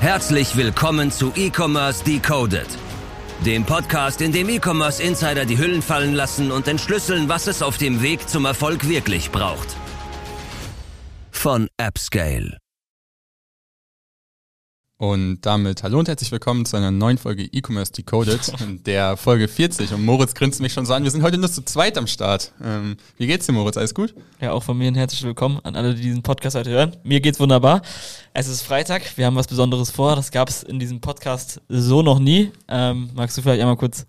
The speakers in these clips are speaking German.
Herzlich willkommen zu E-Commerce Decoded, dem Podcast, in dem E-Commerce Insider die Hüllen fallen lassen und entschlüsseln, was es auf dem Weg zum Erfolg wirklich braucht. Von AppScale. Und damit hallo und herzlich willkommen zu einer neuen Folge E-Commerce Decoded, der Folge 40. Und Moritz grinst mich schon so an. Wir sind heute nur zu zweit am Start. Ähm, wie geht's dir, Moritz? Alles gut? Ja, auch von mir ein herzlich willkommen an alle, die diesen Podcast heute hören. Mir geht's wunderbar. Es ist Freitag. Wir haben was Besonderes vor. Das gab es in diesem Podcast so noch nie. Ähm, magst du vielleicht einmal kurz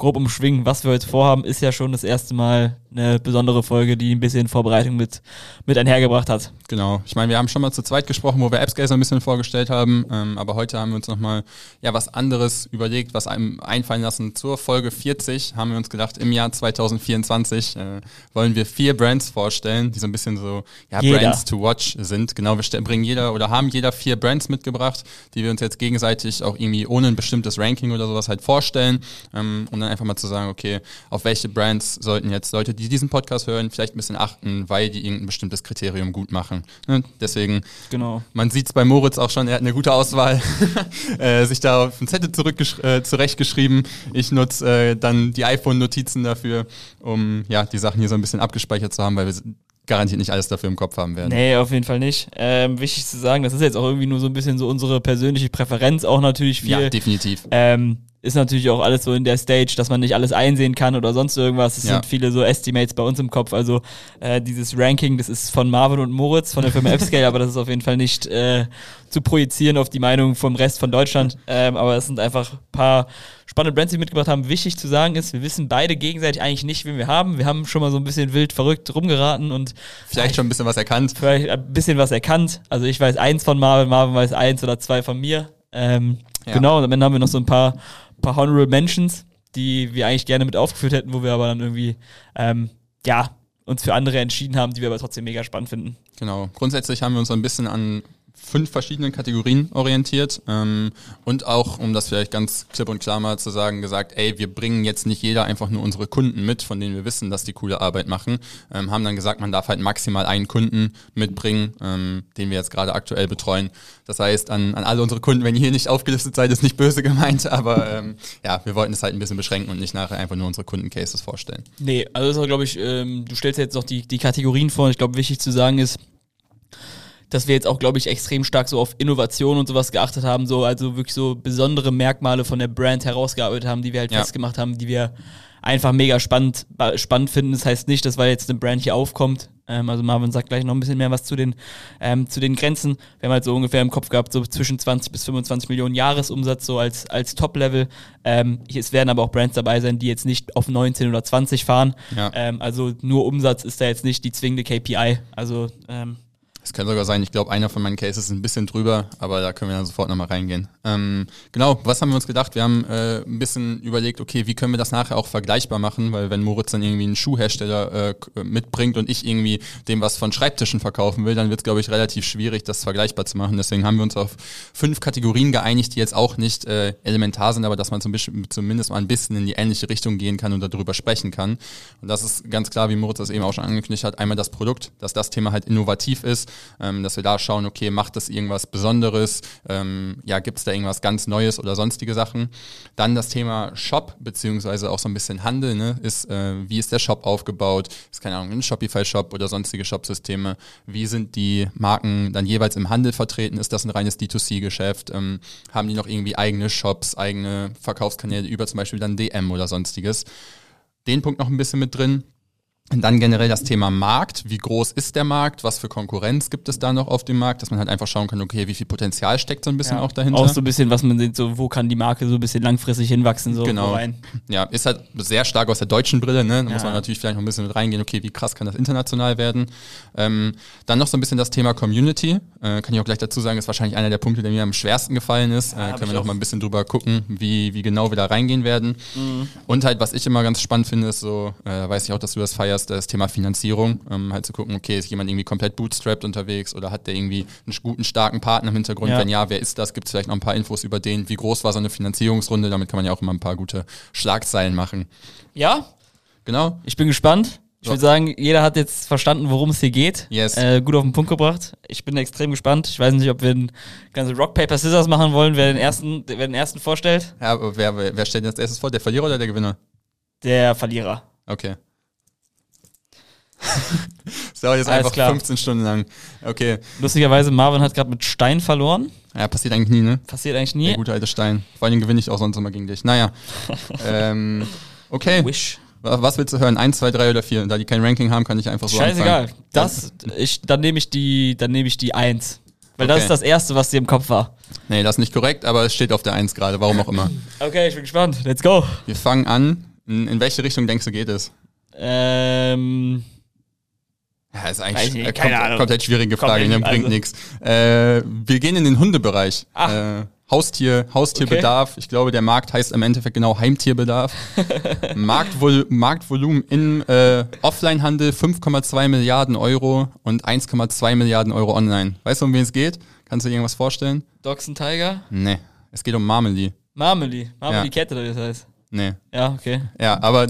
grob umschwingen, was wir heute vorhaben, ist ja schon das erste Mal eine besondere Folge, die ein bisschen Vorbereitung mit, mit einhergebracht hat. Genau. Ich meine, wir haben schon mal zu zweit gesprochen, wo wir AppScale ein bisschen vorgestellt haben, ähm, aber heute haben wir uns nochmal ja, was anderes überlegt, was einem einfallen lassen. Zur Folge 40 haben wir uns gedacht, im Jahr 2024 äh, wollen wir vier Brands vorstellen, die so ein bisschen so ja, Brands to watch sind. Genau, wir bringen jeder oder haben jeder vier Brands mitgebracht, die wir uns jetzt gegenseitig auch irgendwie ohne ein bestimmtes Ranking oder sowas halt vorstellen ähm, und dann einfach mal zu sagen, okay, auf welche Brands sollten jetzt Leute, die diesen Podcast hören, vielleicht ein bisschen achten, weil die irgendein bestimmtes Kriterium gut machen. Ne? Deswegen, genau. man sieht es bei Moritz auch schon, er hat eine gute Auswahl, äh, sich da auf den Zettel äh, zurechtgeschrieben. Ich nutze äh, dann die iPhone-Notizen dafür, um ja die Sachen hier so ein bisschen abgespeichert zu haben, weil wir garantiert nicht alles dafür im Kopf haben werden. Nee, auf jeden Fall nicht. Ähm, wichtig zu sagen, das ist jetzt auch irgendwie nur so ein bisschen so unsere persönliche Präferenz, auch natürlich viel. Ja, definitiv. Ähm, ist natürlich auch alles so in der Stage, dass man nicht alles einsehen kann oder sonst irgendwas. Es ja. sind viele so Estimates bei uns im Kopf. Also äh, dieses Ranking, das ist von Marvin und Moritz von der Firma F-Scale, aber das ist auf jeden Fall nicht äh, zu projizieren auf die Meinung vom Rest von Deutschland. Ähm, aber es sind einfach ein paar spannende Brands, die wir mitgebracht haben. Wichtig zu sagen ist, wir wissen beide gegenseitig eigentlich nicht, wen wir haben. Wir haben schon mal so ein bisschen wild verrückt rumgeraten und vielleicht schon ein bisschen was erkannt. Vielleicht ein bisschen was erkannt. Also ich weiß eins von Marvin, Marvin weiß eins oder zwei von mir. Ähm, ja. Genau, und am Ende haben wir noch so ein paar paar Honorable Mentions, die wir eigentlich gerne mit aufgeführt hätten, wo wir aber dann irgendwie, ähm, ja, uns für andere entschieden haben, die wir aber trotzdem mega spannend finden. Genau. Grundsätzlich haben wir uns ein bisschen an fünf verschiedenen Kategorien orientiert ähm, und auch, um das vielleicht ganz klipp und klar mal zu sagen, gesagt, ey, wir bringen jetzt nicht jeder einfach nur unsere Kunden mit, von denen wir wissen, dass die coole Arbeit machen, ähm, haben dann gesagt, man darf halt maximal einen Kunden mitbringen, ähm, den wir jetzt gerade aktuell betreuen. Das heißt, an, an alle unsere Kunden, wenn ihr hier nicht aufgelistet seid, ist nicht böse gemeint, aber ähm, ja, wir wollten es halt ein bisschen beschränken und nicht nachher einfach nur unsere Kundencases vorstellen. Nee, also das ist glaube ich, ähm, du stellst jetzt noch die, die Kategorien vor. Ich glaube, wichtig zu sagen ist, dass wir jetzt auch, glaube ich, extrem stark so auf Innovation und sowas geachtet haben, so also wirklich so besondere Merkmale von der Brand herausgearbeitet haben, die wir halt ja. festgemacht haben, die wir einfach mega spannend, spannend finden. Das heißt nicht, dass weil jetzt eine Brand hier aufkommt, ähm, also Marvin sagt gleich noch ein bisschen mehr was zu den, ähm, zu den Grenzen. Wir haben halt so ungefähr im Kopf gehabt, so zwischen 20 bis 25 Millionen Jahresumsatz so als, als Top-Level. Ähm, es werden aber auch Brands dabei sein, die jetzt nicht auf 19 oder 20 fahren. Ja. Ähm, also nur Umsatz ist da jetzt nicht die zwingende KPI. Also ähm, es kann sogar sein, ich glaube, einer von meinen Cases ist ein bisschen drüber, aber da können wir dann sofort nochmal reingehen. Ähm, genau, was haben wir uns gedacht? Wir haben äh, ein bisschen überlegt, okay, wie können wir das nachher auch vergleichbar machen, weil wenn Moritz dann irgendwie einen Schuhhersteller äh, mitbringt und ich irgendwie dem was von Schreibtischen verkaufen will, dann wird es, glaube ich, relativ schwierig, das vergleichbar zu machen. Deswegen haben wir uns auf fünf Kategorien geeinigt, die jetzt auch nicht äh, elementar sind, aber dass man zum zumindest mal ein bisschen in die ähnliche Richtung gehen kann und darüber sprechen kann. Und das ist ganz klar, wie Moritz das eben auch schon angekündigt hat, einmal das Produkt, dass das Thema halt innovativ ist ähm, dass wir da schauen, okay, macht das irgendwas Besonderes? Ähm, ja, gibt es da irgendwas ganz Neues oder sonstige Sachen? Dann das Thema Shop, beziehungsweise auch so ein bisschen Handel, ne? ist, äh, wie ist der Shop aufgebaut? Ist keine Ahnung, ein Shopify-Shop oder sonstige Shop-Systeme? Wie sind die Marken dann jeweils im Handel vertreten? Ist das ein reines D2C-Geschäft? Ähm, haben die noch irgendwie eigene Shops, eigene Verkaufskanäle über zum Beispiel dann DM oder sonstiges? Den Punkt noch ein bisschen mit drin. Und dann generell das Thema Markt. Wie groß ist der Markt? Was für Konkurrenz gibt es da noch auf dem Markt? Dass man halt einfach schauen kann, okay, wie viel Potenzial steckt so ein bisschen ja, auch dahinter? Auch so ein bisschen, was man sieht, so, wo kann die Marke so ein bisschen langfristig hinwachsen? So genau. Rein. Ja, ist halt sehr stark aus der deutschen Brille, ne? Da ja. muss man natürlich vielleicht noch ein bisschen mit reingehen, okay, wie krass kann das international werden? Ähm, dann noch so ein bisschen das Thema Community. Äh, kann ich auch gleich dazu sagen, ist wahrscheinlich einer der Punkte, der mir am schwersten gefallen ist. Ja, äh, können wir noch mal ein bisschen drüber gucken, wie, wie genau wir da reingehen werden. Mhm. Und halt, was ich immer ganz spannend finde, ist so, äh, weiß ich auch, dass du das feierst, das Thema Finanzierung. Finanzierung, ähm, halt zu gucken, okay, ist jemand irgendwie komplett bootstrapped unterwegs oder hat der irgendwie einen guten, starken Partner im Hintergrund? Ja. Wenn ja, wer ist das? Gibt es vielleicht noch ein paar Infos über den? Wie groß war so eine Finanzierungsrunde? Damit kann man ja auch immer ein paar gute Schlagzeilen machen. Ja. Genau. Ich bin gespannt. Ich würde sagen, jeder hat jetzt verstanden, worum es hier geht. Yes. Äh, gut auf den Punkt gebracht. Ich bin extrem gespannt. Ich weiß nicht, ob wir ein ganze Rock, Paper, Scissors machen wollen, wer den ersten, wer den ersten vorstellt. Ja, aber wer, wer, stellt denn als erstes vor? Der Verlierer oder der Gewinner? Der Verlierer. Okay. das dauert jetzt Alles einfach klar. 15 Stunden lang. Okay. Lustigerweise, Marvin hat gerade mit Stein verloren. Ja, passiert eigentlich nie, ne? Passiert eigentlich Der nie. gute alte Stein. Vor allem gewinne ich auch sonst immer gegen dich. Naja. ähm, okay. Wish. Wa- Was willst du hören? Eins, zwei, drei oder vier? Da die kein Ranking haben, kann ich einfach so Scheißegal. anfangen. Das, ich, dann nehme ich die, dann nehme ich die Eins. Weil das Okay. ist das Erste, was dir im Kopf war. Nee, das ist nicht korrekt, aber es steht auf der Eins gerade, warum auch immer. Okay, ich bin gespannt. Let's go. Wir fangen an. In, in welche Richtung denkst du geht es? Ähm, Ja, ist eigentlich nicht, kommt, Ahnung. komplett schwierige Frage, ne? nicht, bringt also- nichts. Äh, wir gehen in den Hundebereich. Ach. Äh, Haustier, Haustierbedarf. Ich glaube, der Markt heißt im Endeffekt genau Heimtierbedarf. Marktvol Marktvolumen im äh, Offline-Handel 5,2 Milliarden Euro und 1,2 Milliarden Euro online. Weißt du, um wen es geht? Kannst du dir irgendwas vorstellen? And Tiger? Nee. Es geht um Marmeli. Marmeli. Marmeli Ja. Kette, oder wie das heißt. Nee. Ja, okay. Ja, aber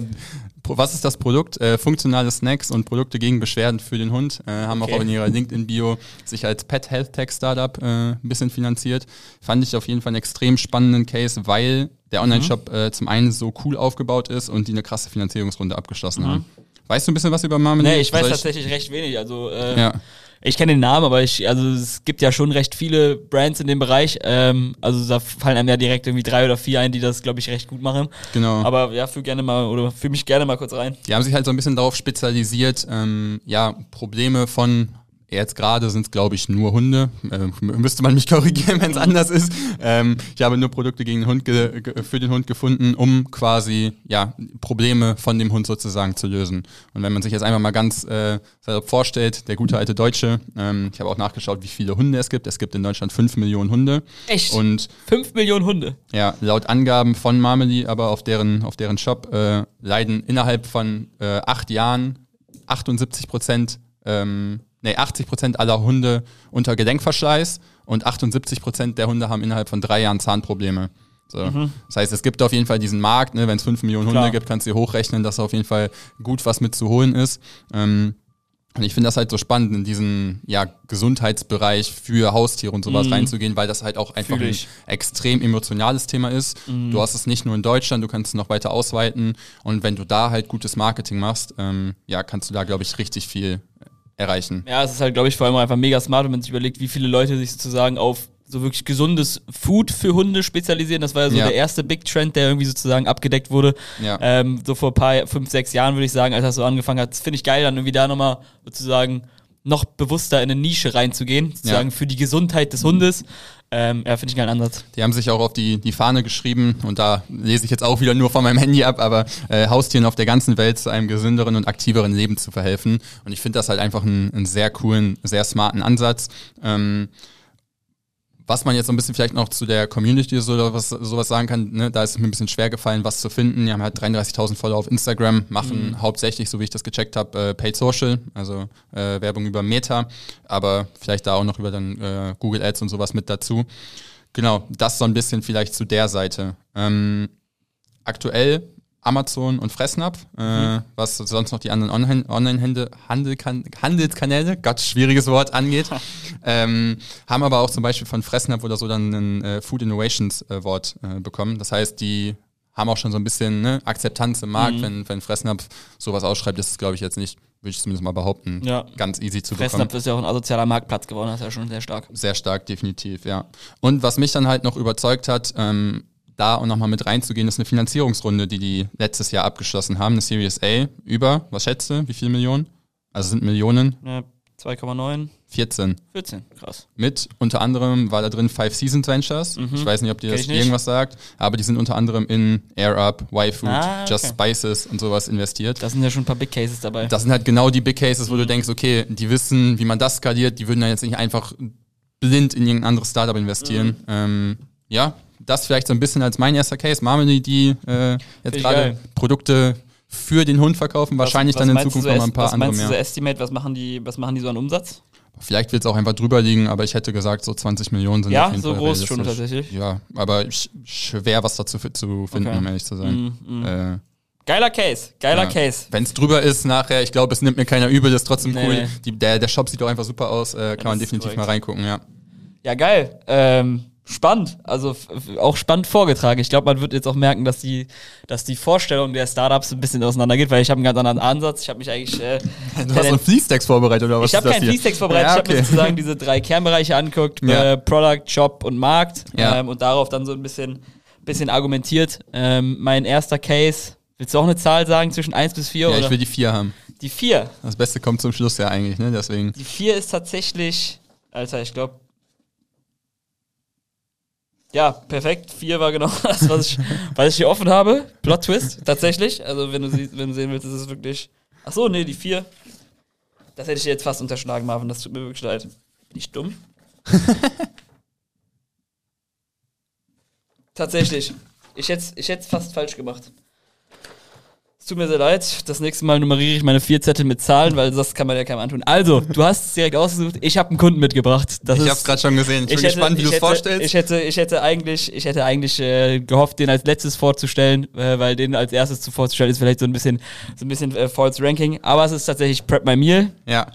was ist das Produkt? Äh, funktionale Snacks und Produkte gegen Beschwerden für den Hund. Äh, haben Okay. auch in ihrer LinkedIn-Bio sich als Pet Health Tech Startup äh, ein bisschen finanziert. Fand ich auf jeden Fall einen extrem spannenden Case, weil der Online-Shop äh, zum einen so cool aufgebaut ist und die eine krasse Finanzierungsrunde abgeschlossen haben. Weißt du ein bisschen was über Marmelade? Nee, ich weiß Soll tatsächlich recht wenig. Also, äh, Ja. Ich kenne den Namen, aber ich, also es gibt ja schon recht viele Brands in dem Bereich. Ähm, also da fallen einem ja direkt irgendwie drei oder vier ein, die das, glaube ich, recht gut machen. Genau. Aber ja, führ gerne mal oder führ mich gerne mal kurz rein. Die haben sich halt so ein bisschen darauf spezialisiert, ähm, ja, Probleme von, jetzt gerade sind es glaube ich nur Hunde, äh, m- müsste man mich korrigieren, wenn es anders ist. Ähm, ich habe nur Produkte gegen den Hund für den Hund gefunden, um quasi, ja, Probleme von dem Hund sozusagen zu lösen. Und wenn man sich jetzt einfach mal ganz äh, salopp vorstellt, der gute alte Deutsche, ähm, ich habe auch nachgeschaut, wie viele Hunde es gibt. Es gibt in Deutschland 5 Millionen Hunde. Echt? Und Fünf Millionen Hunde. ja, laut Angaben von Marmeli, aber auf deren, auf deren Shop, äh, leiden innerhalb von äh, acht Jahren 78 Prozent, ähm, nee, 80 Prozent aller Hunde unter Gelenkverschleiß und 78 Prozent der Hunde haben innerhalb von drei Jahren Zahnprobleme. So. Das heißt, es gibt auf jeden Fall diesen Markt, ne, wenn es 5 Millionen Klar. Hunde gibt, kannst du dir hochrechnen, dass auf jeden Fall gut was mit zu holen ist. Ähm, und ich finde das halt so spannend, in diesen ja, Gesundheitsbereich für Haustiere und sowas reinzugehen, weil das halt auch einfach ein extrem emotionales Thema ist. Du hast es nicht nur in Deutschland, du kannst es noch weiter ausweiten. Und wenn du da halt gutes Marketing machst, ähm, ja, kannst du da, glaube ich, richtig viel erreichen. Ja, es ist halt, glaube ich, vor allem einfach mega smart, wenn man sich überlegt, wie viele Leute sich sozusagen auf so wirklich gesundes Food für Hunde spezialisieren. Das war ja so Ja. der erste Big Trend, der irgendwie sozusagen abgedeckt wurde. Ja. Ähm, so vor ein paar, fünf, sechs Jahren würde ich sagen, als das so angefangen hat. Das finde ich geil, dann irgendwie da nochmal sozusagen noch bewusster in eine Nische reinzugehen, sozusagen Ja. für die Gesundheit des Hundes. Ähm, ja, finde ich einen geilen Ansatz. Die haben sich auch auf die, die Fahne geschrieben und da lese ich jetzt auch wieder nur von meinem Handy ab, aber äh, Haustieren auf der ganzen Welt zu einem gesünderen und aktiveren Leben zu verhelfen. Und ich finde das halt einfach einen, einen sehr coolen, sehr smarten Ansatz. Ähm, was man jetzt so ein bisschen vielleicht noch zu der Community so was, sowas sagen kann, ne, da ist es mir ein bisschen schwer gefallen, was zu finden. Die haben halt 33.000 Follower auf Instagram, machen hauptsächlich, so wie ich das gecheckt habe, äh, Paid Social, also äh, Werbung über Meta, aber vielleicht da auch noch über dann äh, Google Ads und sowas mit dazu. Genau, das so ein bisschen vielleicht zu der Seite. Ähm, aktuell Amazon und Fressnapf, äh, was sonst noch die anderen Online- Online-Handel- Handelkan Handelskanäle, Gott, schwieriges Wort angeht, ähm, haben aber auch zum Beispiel von Fressnapf oder so dann ein äh, Food Innovations äh, Wort äh, bekommen. Das heißt, die haben auch schon so ein bisschen ne, Akzeptanz im Markt. Wenn, wenn Fressnapf sowas ausschreibt, ist es, glaube ich, jetzt nicht, würde ich zumindest mal behaupten, Ja. ganz easy zu bekommen. Fressnapf ist ja auch ein asozialer Marktplatz geworden, das ist ja schon sehr stark. Sehr stark, definitiv, ja. Und was mich dann halt noch überzeugt hat, ähm, da und nochmal mit reinzugehen, ist eine Finanzierungsrunde, die die letztes Jahr abgeschlossen haben, eine Series A über, was schätze, du, wie viele Millionen? Also sind Millionen, Ja, 2,9, 14. 14, krass. Mit unter anderem war da drin Five Seasons Ventures. Ich weiß nicht, ob dir Mhm. Das irgendwas sagt, aber die sind unter anderem in Air Up, Y-Food, Ah, okay. Just Spices und sowas investiert. Da sind ja schon ein paar Big Cases dabei. Das sind halt genau die Big Cases, wo du denkst, okay, die wissen, wie man das skaliert, die würden dann jetzt nicht einfach blind in irgendein anderes Startup investieren. Mhm. Ähm, ja, das vielleicht so ein bisschen als mein erster Case. Marmelade, die äh, jetzt gerade. Produkte für den Hund verkaufen, wahrscheinlich Was- dann in Zukunft so noch ein paar was andere meinst du so mehr. Estimate, was machen die, was machen die so an Umsatz? Vielleicht wird es auch einfach drüber liegen, aber ich hätte gesagt, so 20 Millionen sind Ja, auf jeden so Fall groß schon tatsächlich. Ja, aber sch schwer was dazu zu finden, Okay. um ehrlich zu sein. Mm, mm. Äh, Geiler Case, geiler Ja. Case. Wenn es drüber ist nachher, ich glaube, es nimmt mir keiner übel, das ist trotzdem Nee, cool. Die, der, der Shop sieht auch einfach super aus, äh, kann man das ist definitiv korrekt. mal reingucken, ja. Ja, geil. Ähm, spannend. Also auch spannend vorgetragen. Ich glaube, man wird jetzt auch merken, dass die, dass die Vorstellung der Startups ein bisschen auseinander geht, weil ich habe einen ganz anderen Ansatz. Ich habe mich eigentlich. Äh, Du hast einen Flea-Stacks vorbereitet, oder was ich habe keinen? Fließtext vorbereitet. Ja, Ich habe mir okay. sozusagen diese drei Kernbereiche angeguckt: Ja. äh, Product, Shop und Markt. Ja. Ähm, und darauf dann so ein bisschen, bisschen argumentiert. Ähm, mein erster Case. Willst du auch eine Zahl sagen zwischen 1 bis 4? Ja, oder? ich will die vier haben. die 4. Das Beste kommt zum Schluss ja eigentlich, ne? Deswegen. Die 4 ist tatsächlich. Alter, ich glaube. Ja, perfekt. 4 war genau das, was ich, was ich hier offen habe. Plot Twist, tatsächlich. Also, wenn du, sie, wenn du sehen willst, ist es wirklich. Ach so, nee, die 4. Das hätte ich dir jetzt fast unterschlagen, Marvin. Das tut mir wirklich leid. Bin ich dumm? Tatsächlich. Ich hätte es ich hätt's fast falsch gemacht. Es tut mir sehr leid. Das nächste Mal nummeriere ich meine vier Zettel mit Zahlen, weil das kann man ja keinem antun. Also, du hast es direkt ausgesucht. Ich habe einen Kunden mitgebracht. Das Ich ist- hab's gerade schon gesehen. Ich bin hätte- gespannt, wie ich du es vorstellst. Ich hätte, ich hätte eigentlich, ich hätte eigentlich äh, gehofft, den als letztes vorzustellen, äh, weil den als erstes zu vorzustellen ist vielleicht so ein bisschen, so ein bisschen äh, False Ranking. Aber es ist tatsächlich Prep My Meal. ja,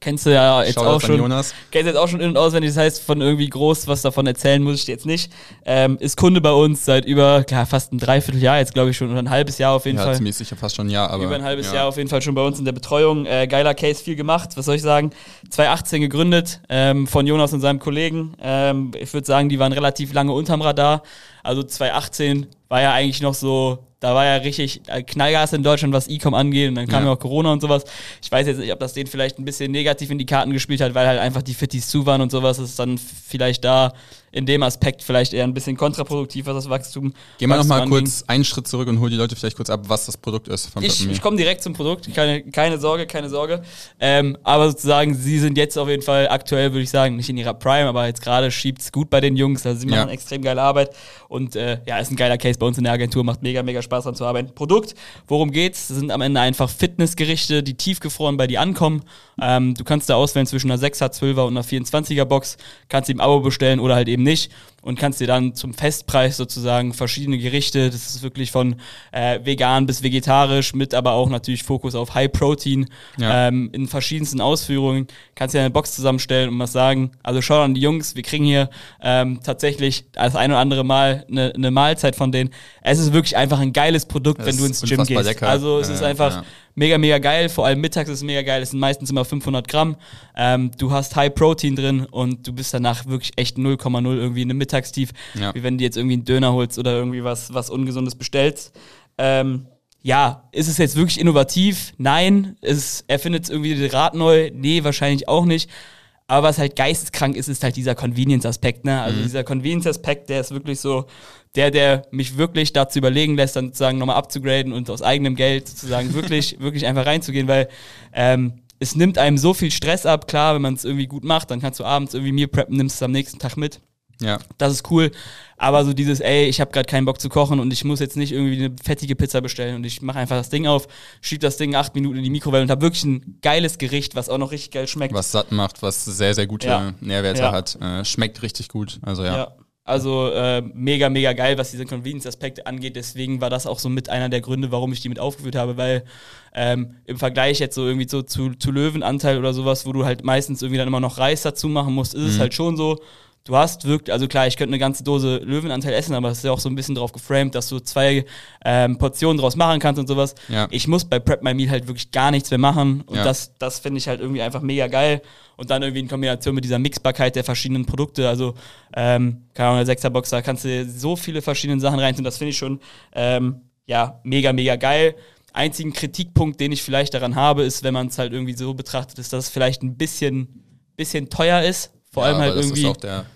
Kennst du ja jetzt auch schon. Jonas. Kennst du jetzt auch schon in- und auswendig. Das heißt, von irgendwie groß was davon erzählen muss ich dir jetzt nicht. Ähm, ist Kunde bei uns seit über klar, fast ein Dreivierteljahr jetzt, glaube ich schon, oder ein halbes Jahr auf jeden Ja, Fall. ziemlich sicher fast schon ein Jahr, aber. Über ein halbes ja. Jahr auf jeden Fall schon bei uns in der Betreuung. Äh, geiler Case, viel gemacht. Was soll ich sagen? 2018 gegründet ähm, von Jonas und seinem Kollegen. Ähm, ich würde sagen, die waren relativ lange unterm Radar. Also 2018 war ja eigentlich noch so, da war ja richtig Knallgas in Deutschland, was E-Com angeht. Und dann kam Ja. ja auch Corona und sowas. Ich weiß jetzt nicht, ob das denen vielleicht ein bisschen negativ in die Karten gespielt hat, weil halt einfach die Fitties zu waren und sowas. Das ist dann vielleicht da in dem Aspekt vielleicht eher ein bisschen kontraproduktiv, was das Wachstum Gehen wir nochmal kurz einen Schritt zurück und hol die Leute vielleicht kurz ab, was das Produkt ist Ich, ich komme direkt zum Produkt, keine, keine Sorge, keine Sorge. Ähm, aber sozusagen, sie sind jetzt auf jeden Fall aktuell, würde ich sagen, nicht in ihrer Prime, aber jetzt gerade schiebt es gut bei den Jungs. Also sie Ja. machen extrem geile Arbeit und äh, ja, ist ein geiler Case bei uns in der Agentur, macht mega, mega Spaß dran zu arbeiten. Produkt, worum geht's? Das sind am Ende einfach Fitnessgerichte, die tiefgefroren bei dir ankommen. Ähm, du kannst da auswählen zwischen einer 6er, 12er und einer 24er Box, kannst im Abo bestellen oder halt eben nicht und kannst dir dann zum Festpreis sozusagen verschiedene Gerichte, das ist wirklich von äh, vegan bis vegetarisch, mit aber auch natürlich Fokus auf High Protein Ja. ähm, in verschiedensten Ausführungen, kannst dir eine Box zusammenstellen und was sagen. Also schau an die Jungs, wir kriegen hier ähm, tatsächlich das ein oder andere Mal eine, eine Mahlzeit von denen. Es ist wirklich einfach ein geiles Produkt, Es wenn du ins Gym gehst. lecker. Also es Äh, ist einfach ja. mega, mega geil. Vor allem mittags ist es mega geil. Es sind meistens immer 500 Gramm. Ähm, du hast High Protein drin und du bist danach wirklich echt 0,0 irgendwie in einem Mittagstief. Ja. Wie wenn du jetzt irgendwie einen Döner holst oder irgendwie was, was Ungesundes bestellst. Ähm, ja, ist es jetzt wirklich innovativ? Nein. Ist, erfindet es irgendwie das Rad neu? Nee, wahrscheinlich auch nicht. Aber was halt geisteskrank ist, ist halt dieser Convenience-Aspekt, ne? Mhm. Also dieser Convenience-Aspekt, der ist wirklich so, der, der mich wirklich dazu überlegen lässt, dann sozusagen nochmal abzugraden und aus eigenem Geld sozusagen wirklich, wirklich einfach reinzugehen, weil ähm, es nimmt einem so viel Stress ab. Klar, wenn man es irgendwie gut macht, dann kannst du abends irgendwie Meal preppen, nimmst es am nächsten Tag mit. Ja. Das ist cool. Aber so dieses, ey, ich habe gerade keinen Bock zu kochen und ich muss jetzt nicht irgendwie eine fettige Pizza bestellen und ich mache einfach das Ding auf, schieb das Ding acht Minuten in die Mikrowelle und habe wirklich ein geiles Gericht, was auch noch richtig geil schmeckt. Was satt macht, was sehr, sehr gute Ja. Nährwerte Ja. hat. Äh, schmeckt richtig gut. Also ja. Ja. Also äh, mega, mega geil, was diese Convenience-Aspekte angeht. Deswegen war das auch so mit einer der Gründe, warum ich die mit aufgeführt habe, weil ähm, im Vergleich jetzt so irgendwie so zu, zu Löwenanteil oder sowas, wo du halt meistens irgendwie dann immer noch Reis dazu machen musst, ist es halt schon so. Du hast wirklich, also klar, ich könnte eine ganze Dose Löwenanteil essen, aber es ist ja auch so ein bisschen drauf geframed, dass du zwei ähm, Portionen draus machen kannst und sowas. Ja. Ich muss bei Prep My Meal halt wirklich gar nichts mehr machen und Ja. das, das finde ich halt irgendwie einfach mega geil. Und dann irgendwie in Kombination mit dieser Mixbarkeit der verschiedenen Produkte, also ähm, keine Ahnung, der Sechserbox, da kannst du so viele verschiedene Sachen reintun, das finde ich schon ähm, ja, mega, mega geil. Einzigen Kritikpunkt, den ich vielleicht daran habe, ist, wenn man es halt irgendwie so betrachtet, ist, dass es vielleicht ein bisschen, bisschen teuer ist. Vor Ja, allem halt aber das irgendwie ist auch der.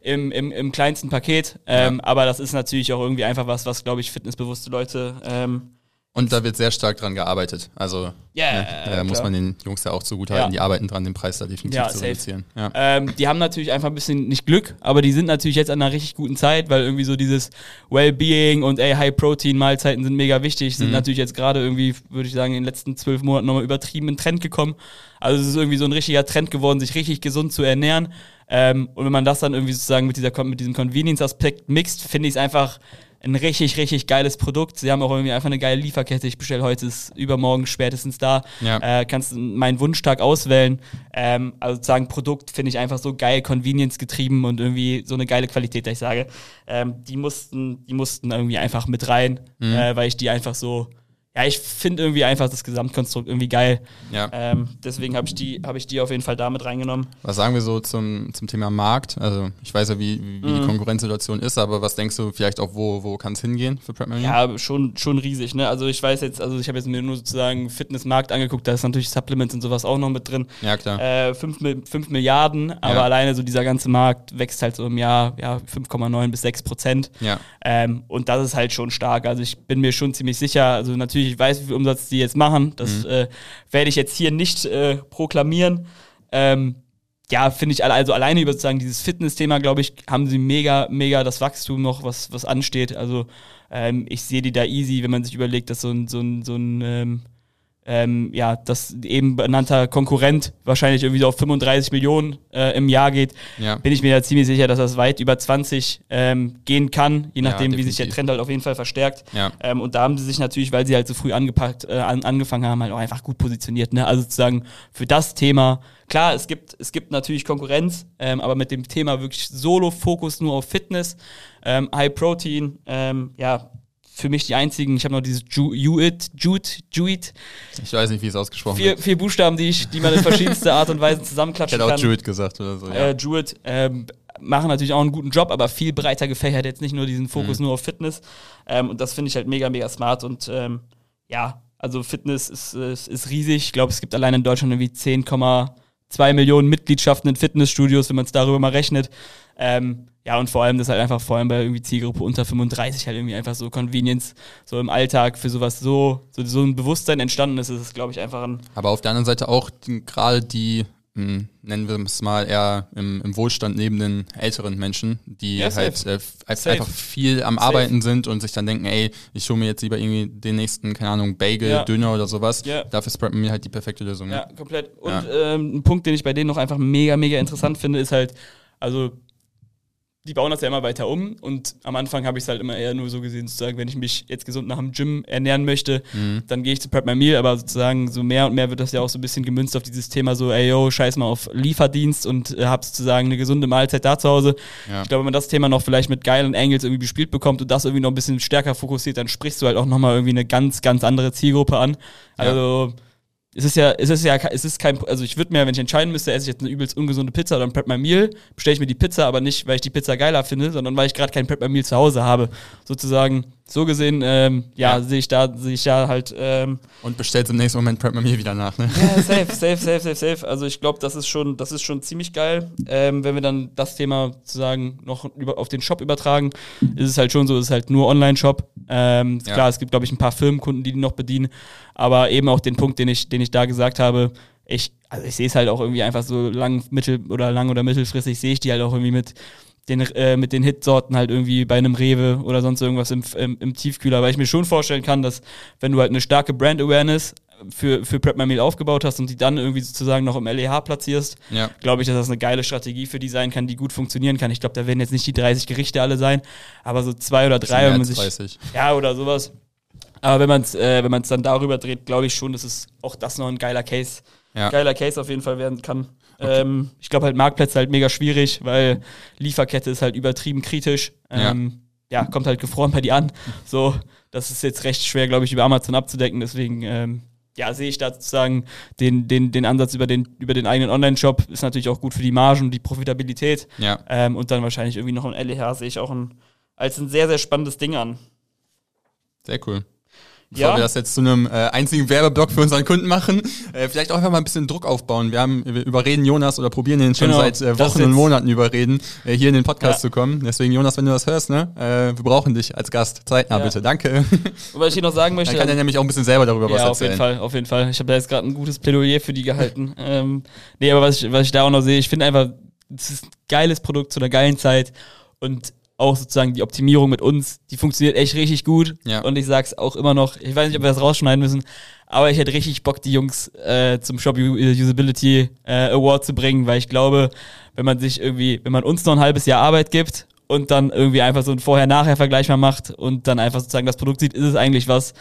Im, im, im kleinsten Paket. Ähm, Aber das ist natürlich auch irgendwie einfach was, was, glaube ich, fitnessbewusste Leute ähm, Und da wird sehr stark dran gearbeitet. Also Ja, ne, muss man den Jungs ja auch zugutehalten. Ja. Die arbeiten dran, den Preis da definitiv Ja, zu safe. reduzieren. Ja. Ähm, die haben natürlich einfach ein bisschen nicht Glück, aber die sind natürlich jetzt an einer richtig guten Zeit, weil irgendwie so dieses Wellbeing und ey, High-Protein-Mahlzeiten sind mega wichtig, sind natürlich jetzt gerade irgendwie, würde ich sagen, in den letzten zwölf Monaten nochmal übertrieben in Trend gekommen. Also es ist irgendwie so ein richtiger Trend geworden, sich richtig gesund zu ernähren. Ähm, und wenn man das dann irgendwie sozusagen mit, dieser, mit diesem Convenience-Aspekt mixt, finde ich es einfach ein richtig, richtig geiles Produkt. Sie haben auch irgendwie einfach eine geile Lieferkette. Ich bestelle heute, ist übermorgen spätestens da. Ja. Äh, kannst meinen Wunschtag auswählen. Ähm, also sozusagen Produkt finde ich einfach so geil, Convenience getrieben und irgendwie so eine geile Qualität, dass ich sage, ähm, die mussten, die mussten irgendwie einfach mit rein, Mhm. äh, weil ich die einfach so, ja, ich finde irgendwie einfach das Gesamtkonstrukt irgendwie geil. Ja. Ähm, deswegen habe ich die, habe ich die auf jeden Fall damit reingenommen. Was sagen wir so zum, zum Thema Markt? Also ich weiß ja, wie, wie Mhm. die Konkurrenzsituation ist, aber was denkst du vielleicht auch, wo, wo kann es hingehen für Prep Marine? Ja, schon, schon riesig, ne? Also ich weiß jetzt, also ich habe jetzt mir nur sozusagen Fitnessmarkt angeguckt, da ist natürlich Supplements und sowas auch noch mit drin. Ja, klar. Äh, 5, Milliarden, aber Ja. alleine so dieser ganze Markt wächst halt so im Jahr ja, 5,9 bis 6 Prozent. Ja. Ähm, und das ist halt schon stark. Also ich bin mir schon ziemlich sicher, also natürlich, ich weiß, wie viel Umsatz die jetzt machen. Das Mhm. äh, werde ich jetzt hier nicht äh, proklamieren. Ähm, ja, finde ich, alle- also alleine über sozusagen dieses Fitness-Thema, glaube ich, haben sie mega, mega das Wachstum noch, was, was ansteht. Also ähm, ich sehe die da easy, wenn man sich überlegt, dass so ein, so ein, so ein ähm, ähm, ja, das eben benannter Konkurrent wahrscheinlich irgendwie so auf 35 Millionen äh, im Jahr geht, Ja. bin ich mir da ziemlich sicher, dass das weit über 20 ähm, gehen kann, je Ja, nachdem, wie sich der. Trend halt auf jeden Fall verstärkt. Ja. Ähm, und da haben sie sich natürlich, weil sie halt so früh angepackt, äh, an, angefangen haben, halt auch einfach gut positioniert. Ne? Also sozusagen für das Thema, klar, es gibt, es gibt natürlich Konkurrenz, ähm, aber mit dem Thema wirklich Solo-Fokus nur auf Fitness, ähm, High Protein, ähm, ja, für mich die einzigen, ich habe noch dieses Ju- Juit, Juit, Juit, Ich weiß nicht, wie es ausgesprochen vier, wird. vier Buchstaben, die ich, die man in verschiedenster Art und Weise Ich zusammenklatschen hätte auch kann. Druid gesagt oder so. Ja. Äh, Druid ähm, machen natürlich auch einen guten Job, aber viel breiter gefächert, jetzt nicht nur diesen Fokus Mhm. nur auf Fitness. Ähm, und das finde ich halt mega, mega smart. Und ähm, ja, also Fitness ist, ist, ist riesig. Ich glaube, es gibt allein in Deutschland irgendwie 10,2 Millionen Mitgliedschaften in Fitnessstudios, wenn man es darüber mal rechnet. Ähm, ja, und vor allem das halt einfach, vor allem bei irgendwie Zielgruppe unter 35 halt irgendwie einfach so Convenience, so im Alltag für sowas so, so, so ein Bewusstsein entstanden ist, ist es, glaube ich, einfach ein Aber auf der anderen Seite auch gerade die, mh, nennen wir es mal eher im, im Wohlstand lebenden älteren Menschen, die Ja, halt äh, einfach viel am Safe. Arbeiten sind und sich dann denken, ey, ich hole mir jetzt lieber irgendwie den nächsten, keine Ahnung, Bagel, Ja. Döner oder sowas. Ja. Dafür Prep mir halt die perfekte Lösung. ne? Ja, komplett. Und ähm, ein Punkt, den ich bei denen noch einfach mega, mega interessant finde, ist halt, also die bauen das ja immer weiter um und am Anfang habe ich es halt immer eher nur so gesehen, sozusagen, wenn ich mich jetzt gesund nach dem Gym ernähren möchte, Mhm. dann gehe ich zu Prep My Meal, aber sozusagen so mehr und mehr wird das ja auch so ein bisschen gemünzt auf dieses Thema so, ey yo, scheiß mal auf Lieferdienst und äh, hab sozusagen eine gesunde Mahlzeit da zu Hause. Ja. Ich glaube, wenn man das Thema noch vielleicht mit geilen Angles irgendwie bespielt bekommt und das irgendwie noch ein bisschen stärker fokussiert, dann sprichst du halt auch nochmal irgendwie eine ganz, ganz andere Zielgruppe an. Also es ist ja, es ist ja, es ist kein, also ich würde mir, wenn ich entscheiden müsste, esse ich jetzt eine übelst ungesunde Pizza oder ein Prep My Meal, bestelle ich mir die Pizza, aber nicht, weil ich die Pizza geiler finde, sondern weil ich gerade kein Prep My Meal zu Hause habe. Sozusagen, so gesehen, ähm, ja, Ja. sehe ich da, sehe ich da halt, ähm, Und bestellt im nächsten Moment Prep mir wieder nach. Ne? ja, safe, safe, safe, safe, safe. Also ich glaube, das ist schon, das ist schon ziemlich geil. Ähm, wenn wir dann das Thema sozusagen noch über, auf den Shop übertragen, ist es halt schon so, es ist halt nur Online-Shop. Ähm, Ja. Klar, es gibt, glaube ich, ein paar Firmenkunden, die die noch bedienen, aber eben auch den Punkt, den ich, den ich da gesagt habe, ich, also ich sehe es halt auch irgendwie einfach so lang, mittel oder lang oder mittelfristig sehe ich die halt auch irgendwie mit den, äh, mit den Hitsorten halt irgendwie bei einem Rewe oder sonst irgendwas im, im, im Tiefkühler, weil ich mir schon vorstellen kann, dass wenn du halt eine starke Brand Awareness für, für Prep My Meal aufgebaut hast und die dann irgendwie sozusagen noch im LEH platzierst, Ja. glaube ich, dass das eine geile Strategie für die sein kann, die gut funktionieren kann. Ich glaube, da werden jetzt nicht die 30 Gerichte alle sein, aber so zwei oder drei, wenn man sich 30. ja, oder sowas. Aber wenn man es äh, wenn man's dann darüber dreht, glaube ich schon, dass es auch das noch ein geiler Case, Ja. geiler Case auf jeden Fall werden kann. Ähm, ich glaube halt Marktplätze halt mega schwierig, weil Lieferkette ist halt übertrieben kritisch. Ähm, ja. kommt halt gefroren bei dir an. So, das ist jetzt recht schwer, glaube ich, über Amazon abzudecken. Deswegen, ähm, ja, sehe ich da sozusagen den, den, den Ansatz über den, über den eigenen Online-Shop. Ist natürlich auch gut für die Margen und die Profitabilität. Ja. Ähm, und dann wahrscheinlich irgendwie noch ein LEH sehe ich auch ein, als ein sehr, sehr spannendes Ding an. Sehr cool. Bevor Ja. wir das jetzt zu einem äh, einzigen Werbeblock für unseren Kunden machen, äh, vielleicht auch einfach mal ein bisschen Druck aufbauen. Wir haben wir überreden Jonas oder probieren ihn schon Genau, seit äh, Wochen und Monaten überreden, äh, hier in den Podcast Ja. zu kommen. Deswegen Jonas, wenn du das hörst, ne, äh, wir brauchen dich als Gast. Zeitnah Ja. bitte, danke. Und was ich hier noch sagen möchte, Dann kann er nämlich auch ein bisschen selber darüber was ja, auf erzählen. jeden Fall, auf jeden Fall. Ich habe da jetzt gerade ein gutes Plädoyer für die gehalten. ähm, nee, aber was ich, was ich da auch noch sehe, ich finde einfach, es ist ein geiles Produkt zu einer geilen Zeit und auch sozusagen die Optimierung mit uns, die funktioniert echt richtig gut. Ja. Und ich sag's auch immer noch, ich weiß nicht, ob wir das rausschneiden müssen, aber ich hätte richtig Bock, die Jungs äh, zum Shop Usability äh, Award zu bringen, weil ich glaube, wenn man sich irgendwie, wenn man uns noch ein halbes Jahr Arbeit gibt und dann irgendwie einfach so einen Vorher-Nachher-Vergleich mal macht und dann einfach sozusagen das Produkt sieht, ist es eigentlich was.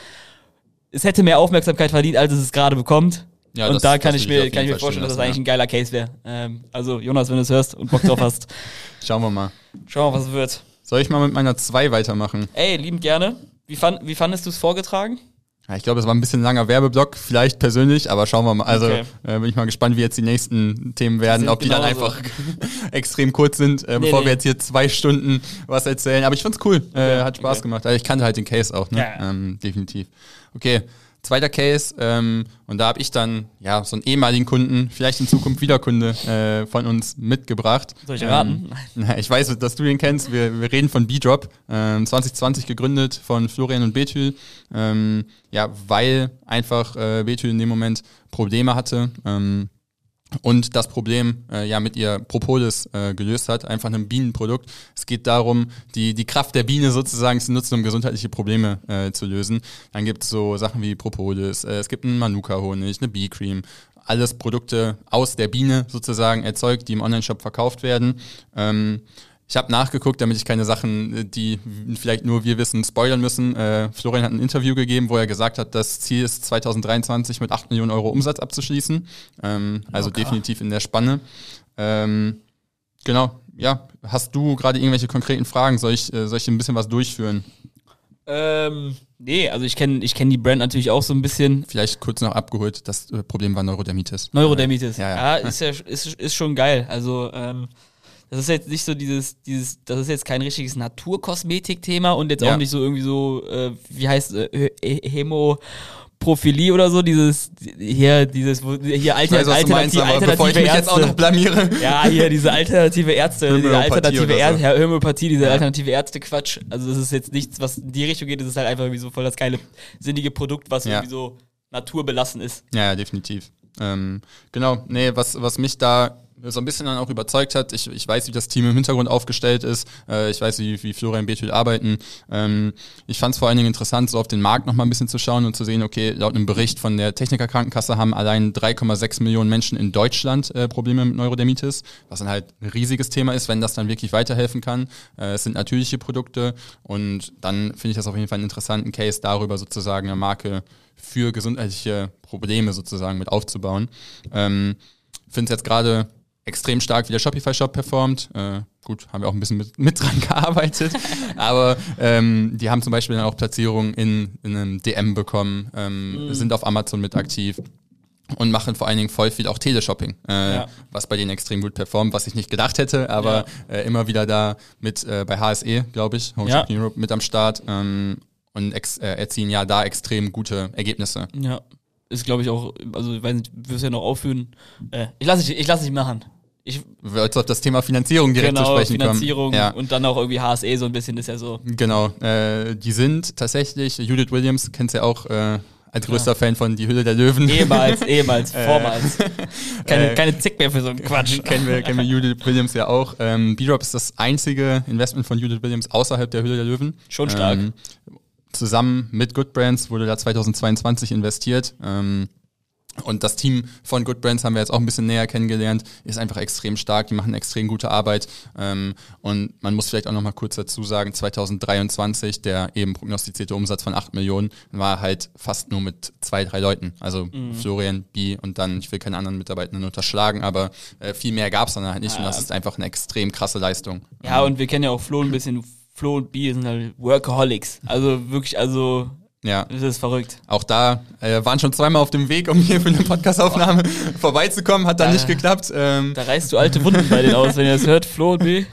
Es hätte mehr Aufmerksamkeit verdient, als es es gerade bekommt. Ja, und das- da kann ich mir, kann ich mir vorstellen, dass das eigentlich ein geiler Case wäre. Ähm, also Jonas, wenn du es hörst und Bock drauf hast, Schauen wir mal. schauen wir mal, was es wird. Soll ich mal mit meiner 2 weitermachen? Ey, liebend gerne. Wie, fand, wie fandest du es vorgetragen? Ja, ich glaube, es war ein bisschen langer Werbeblock, vielleicht persönlich, aber schauen wir mal. Also Okay. äh, bin ich mal gespannt, wie jetzt die nächsten Themen werden, ob die dann einfach extrem kurz sind, äh, Nee, bevor nee. wir jetzt hier zwei Stunden was erzählen. Aber ich fand's cool, äh, hat Spaß okay. gemacht. Also ich kannte halt den Case auch, ne? Ja. Ähm, definitiv. Okay. Zweiter Case, ähm, und da habe ich dann ja so einen ehemaligen Kunden, vielleicht in Zukunft wieder Kunde äh, von uns mitgebracht. Soll ich raten? Ähm, ich weiß, dass du den kennst. Wir, wir reden von B-Drop, ähm, 2020 gegründet von Florian und Bethül. Ähm, ja, weil einfach äh, Bethül in dem Moment Probleme hatte. Ähm, und das Problem äh, ja mit ihr Propolis äh, gelöst hat, einfach ein Bienenprodukt. Es geht darum, die, die Kraft der Biene sozusagen zu nutzen, um gesundheitliche Probleme äh, zu lösen. Dann gibt es so Sachen wie Propolis, äh, es gibt einen Manuka-Honig, eine Bee-Cream, alles Produkte aus der Biene sozusagen erzeugt, die im Online-Shop verkauft werden. Ähm, ich habe nachgeguckt, damit ich keine Sachen, äh, die vielleicht nur wir wissen, spoilern müssen. Äh, Florian hat ein Interview gegeben, wo er gesagt hat, das Ziel ist 2023 mit 8 Millionen Euro Umsatz abzuschließen. Ähm, also Locker. definitiv in der Spanne. Ähm, genau, ja. Hast du gerade irgendwelche konkreten Fragen? Soll ich, äh, soll ich ein bisschen was durchführen? Ähm, nee, also ich kenne ich kenn die Brand natürlich auch so ein bisschen. Vielleicht kurz noch abgeholt, das äh, Problem war Neurodermitis. Neurodermitis. Ja, Ja, ja. ist ja ist, ist schon geil. Also, ähm, das ist jetzt nicht so dieses, dieses, das ist jetzt kein richtiges Naturkosmetik-Thema und jetzt Ja. auch nicht so irgendwie so, äh, wie heißt äh, He- Hämoprophilie oder so, dieses, hier, dieses, hier alter, weiß, du meinst, alternative, bevor ich alternative mich jetzt auch noch Ärzte. blamiere. Ja, hier diese alternative Ärzte, diese alternative so. Ärzte, ja, Homöopathie, diese alternative Ärzte-Quatsch. Also das ist jetzt nichts, was in die Richtung geht, das ist halt einfach irgendwie so voll das geile, sinnige Produkt, was Ja. irgendwie so naturbelassen ist. Ja, ja, definitiv. Ähm, genau, nee, was, was mich da so ein bisschen dann auch überzeugt hat, ich, ich weiß, wie das Team im Hintergrund aufgestellt ist, äh, ich weiß, wie, wie Florian Bethül arbeiten. Ähm, ich fand es vor allen Dingen interessant, so auf den Markt nochmal ein bisschen zu schauen und zu sehen, okay, laut einem Bericht von der Techniker Krankenkasse haben allein 3,6 Millionen Menschen in Deutschland äh, Probleme mit Neurodermitis, was dann halt ein riesiges Thema ist, wenn das dann wirklich weiterhelfen kann. Äh, es sind natürliche Produkte und dann finde ich das auf jeden Fall einen interessanten Case darüber sozusagen eine Marke für gesundheitliche Probleme sozusagen mit aufzubauen. Ähm, Finde es jetzt gerade extrem stark, wie der Shopify-Shop performt. Äh, gut, haben wir auch ein bisschen mit, mit dran gearbeitet. Aber ähm, die haben zum Beispiel dann auch Platzierungen in, in einem DM bekommen, ähm, sind auf Amazon mit aktiv und machen vor allen Dingen voll viel auch Teleshopping, äh, Ja. was bei denen extrem gut performt, was ich nicht gedacht hätte, aber äh, immer wieder da mit äh, bei HSE, glaube ich, Home Ja. Europe mit am Start ähm, und ex äh, erzielen ja da extrem gute Ergebnisse. Ja. Ist, glaube ich, auch, also ich weiß nicht, wirst ja noch aufführen. Äh, ich lasse dich, ich lass dich machen. Ich, wollten auf das Thema Finanzierung direkt genau, zu sprechen Finanzierung kommen. Ja. und dann auch irgendwie HSE so ein bisschen ist ja so. Genau, äh, die sind tatsächlich, Judith Williams, kennst ja auch äh, als größter Fan von Die Hülle der Löwen. Ehemals, ehemals, vormals. Keine, äh, keine Zick mehr für so einen Quatsch. kennen, wir, kennen wir Judith Williams ja auch. Ähm, B-Drop ist das einzige Investment von Judith Williams außerhalb der Hülle der Löwen. Schon stark. Ähm, zusammen mit Good Brands wurde da 2022 investiert. Ähm, und das Team von Good Brands haben wir jetzt auch ein bisschen näher kennengelernt, ist einfach extrem stark, die machen extrem gute Arbeit. Ähm, und man muss vielleicht auch noch mal kurz dazu sagen, 2023, der eben prognostizierte Umsatz von 8 Millionen, war halt fast nur mit zwei, drei Leuten. Also Mhm. Florian, B und dann, ich will keine anderen Mitarbeitenden unterschlagen, aber äh, viel mehr gab es dann halt nicht. Und Ja. das ist einfach eine extrem krasse Leistung. Ja, und wir kennen ja auch Flo ein bisschen. Flo und B sind halt Workaholics. Also wirklich, also, Ja. das ist verrückt. Auch da äh, waren schon zweimal auf dem Weg, um hier für eine Podcastaufnahme vorbeizukommen, hat dann Da- nicht geklappt. Ähm, Da reißt du alte Wunden bei denen aus, wenn ihr das hört. Flo und B.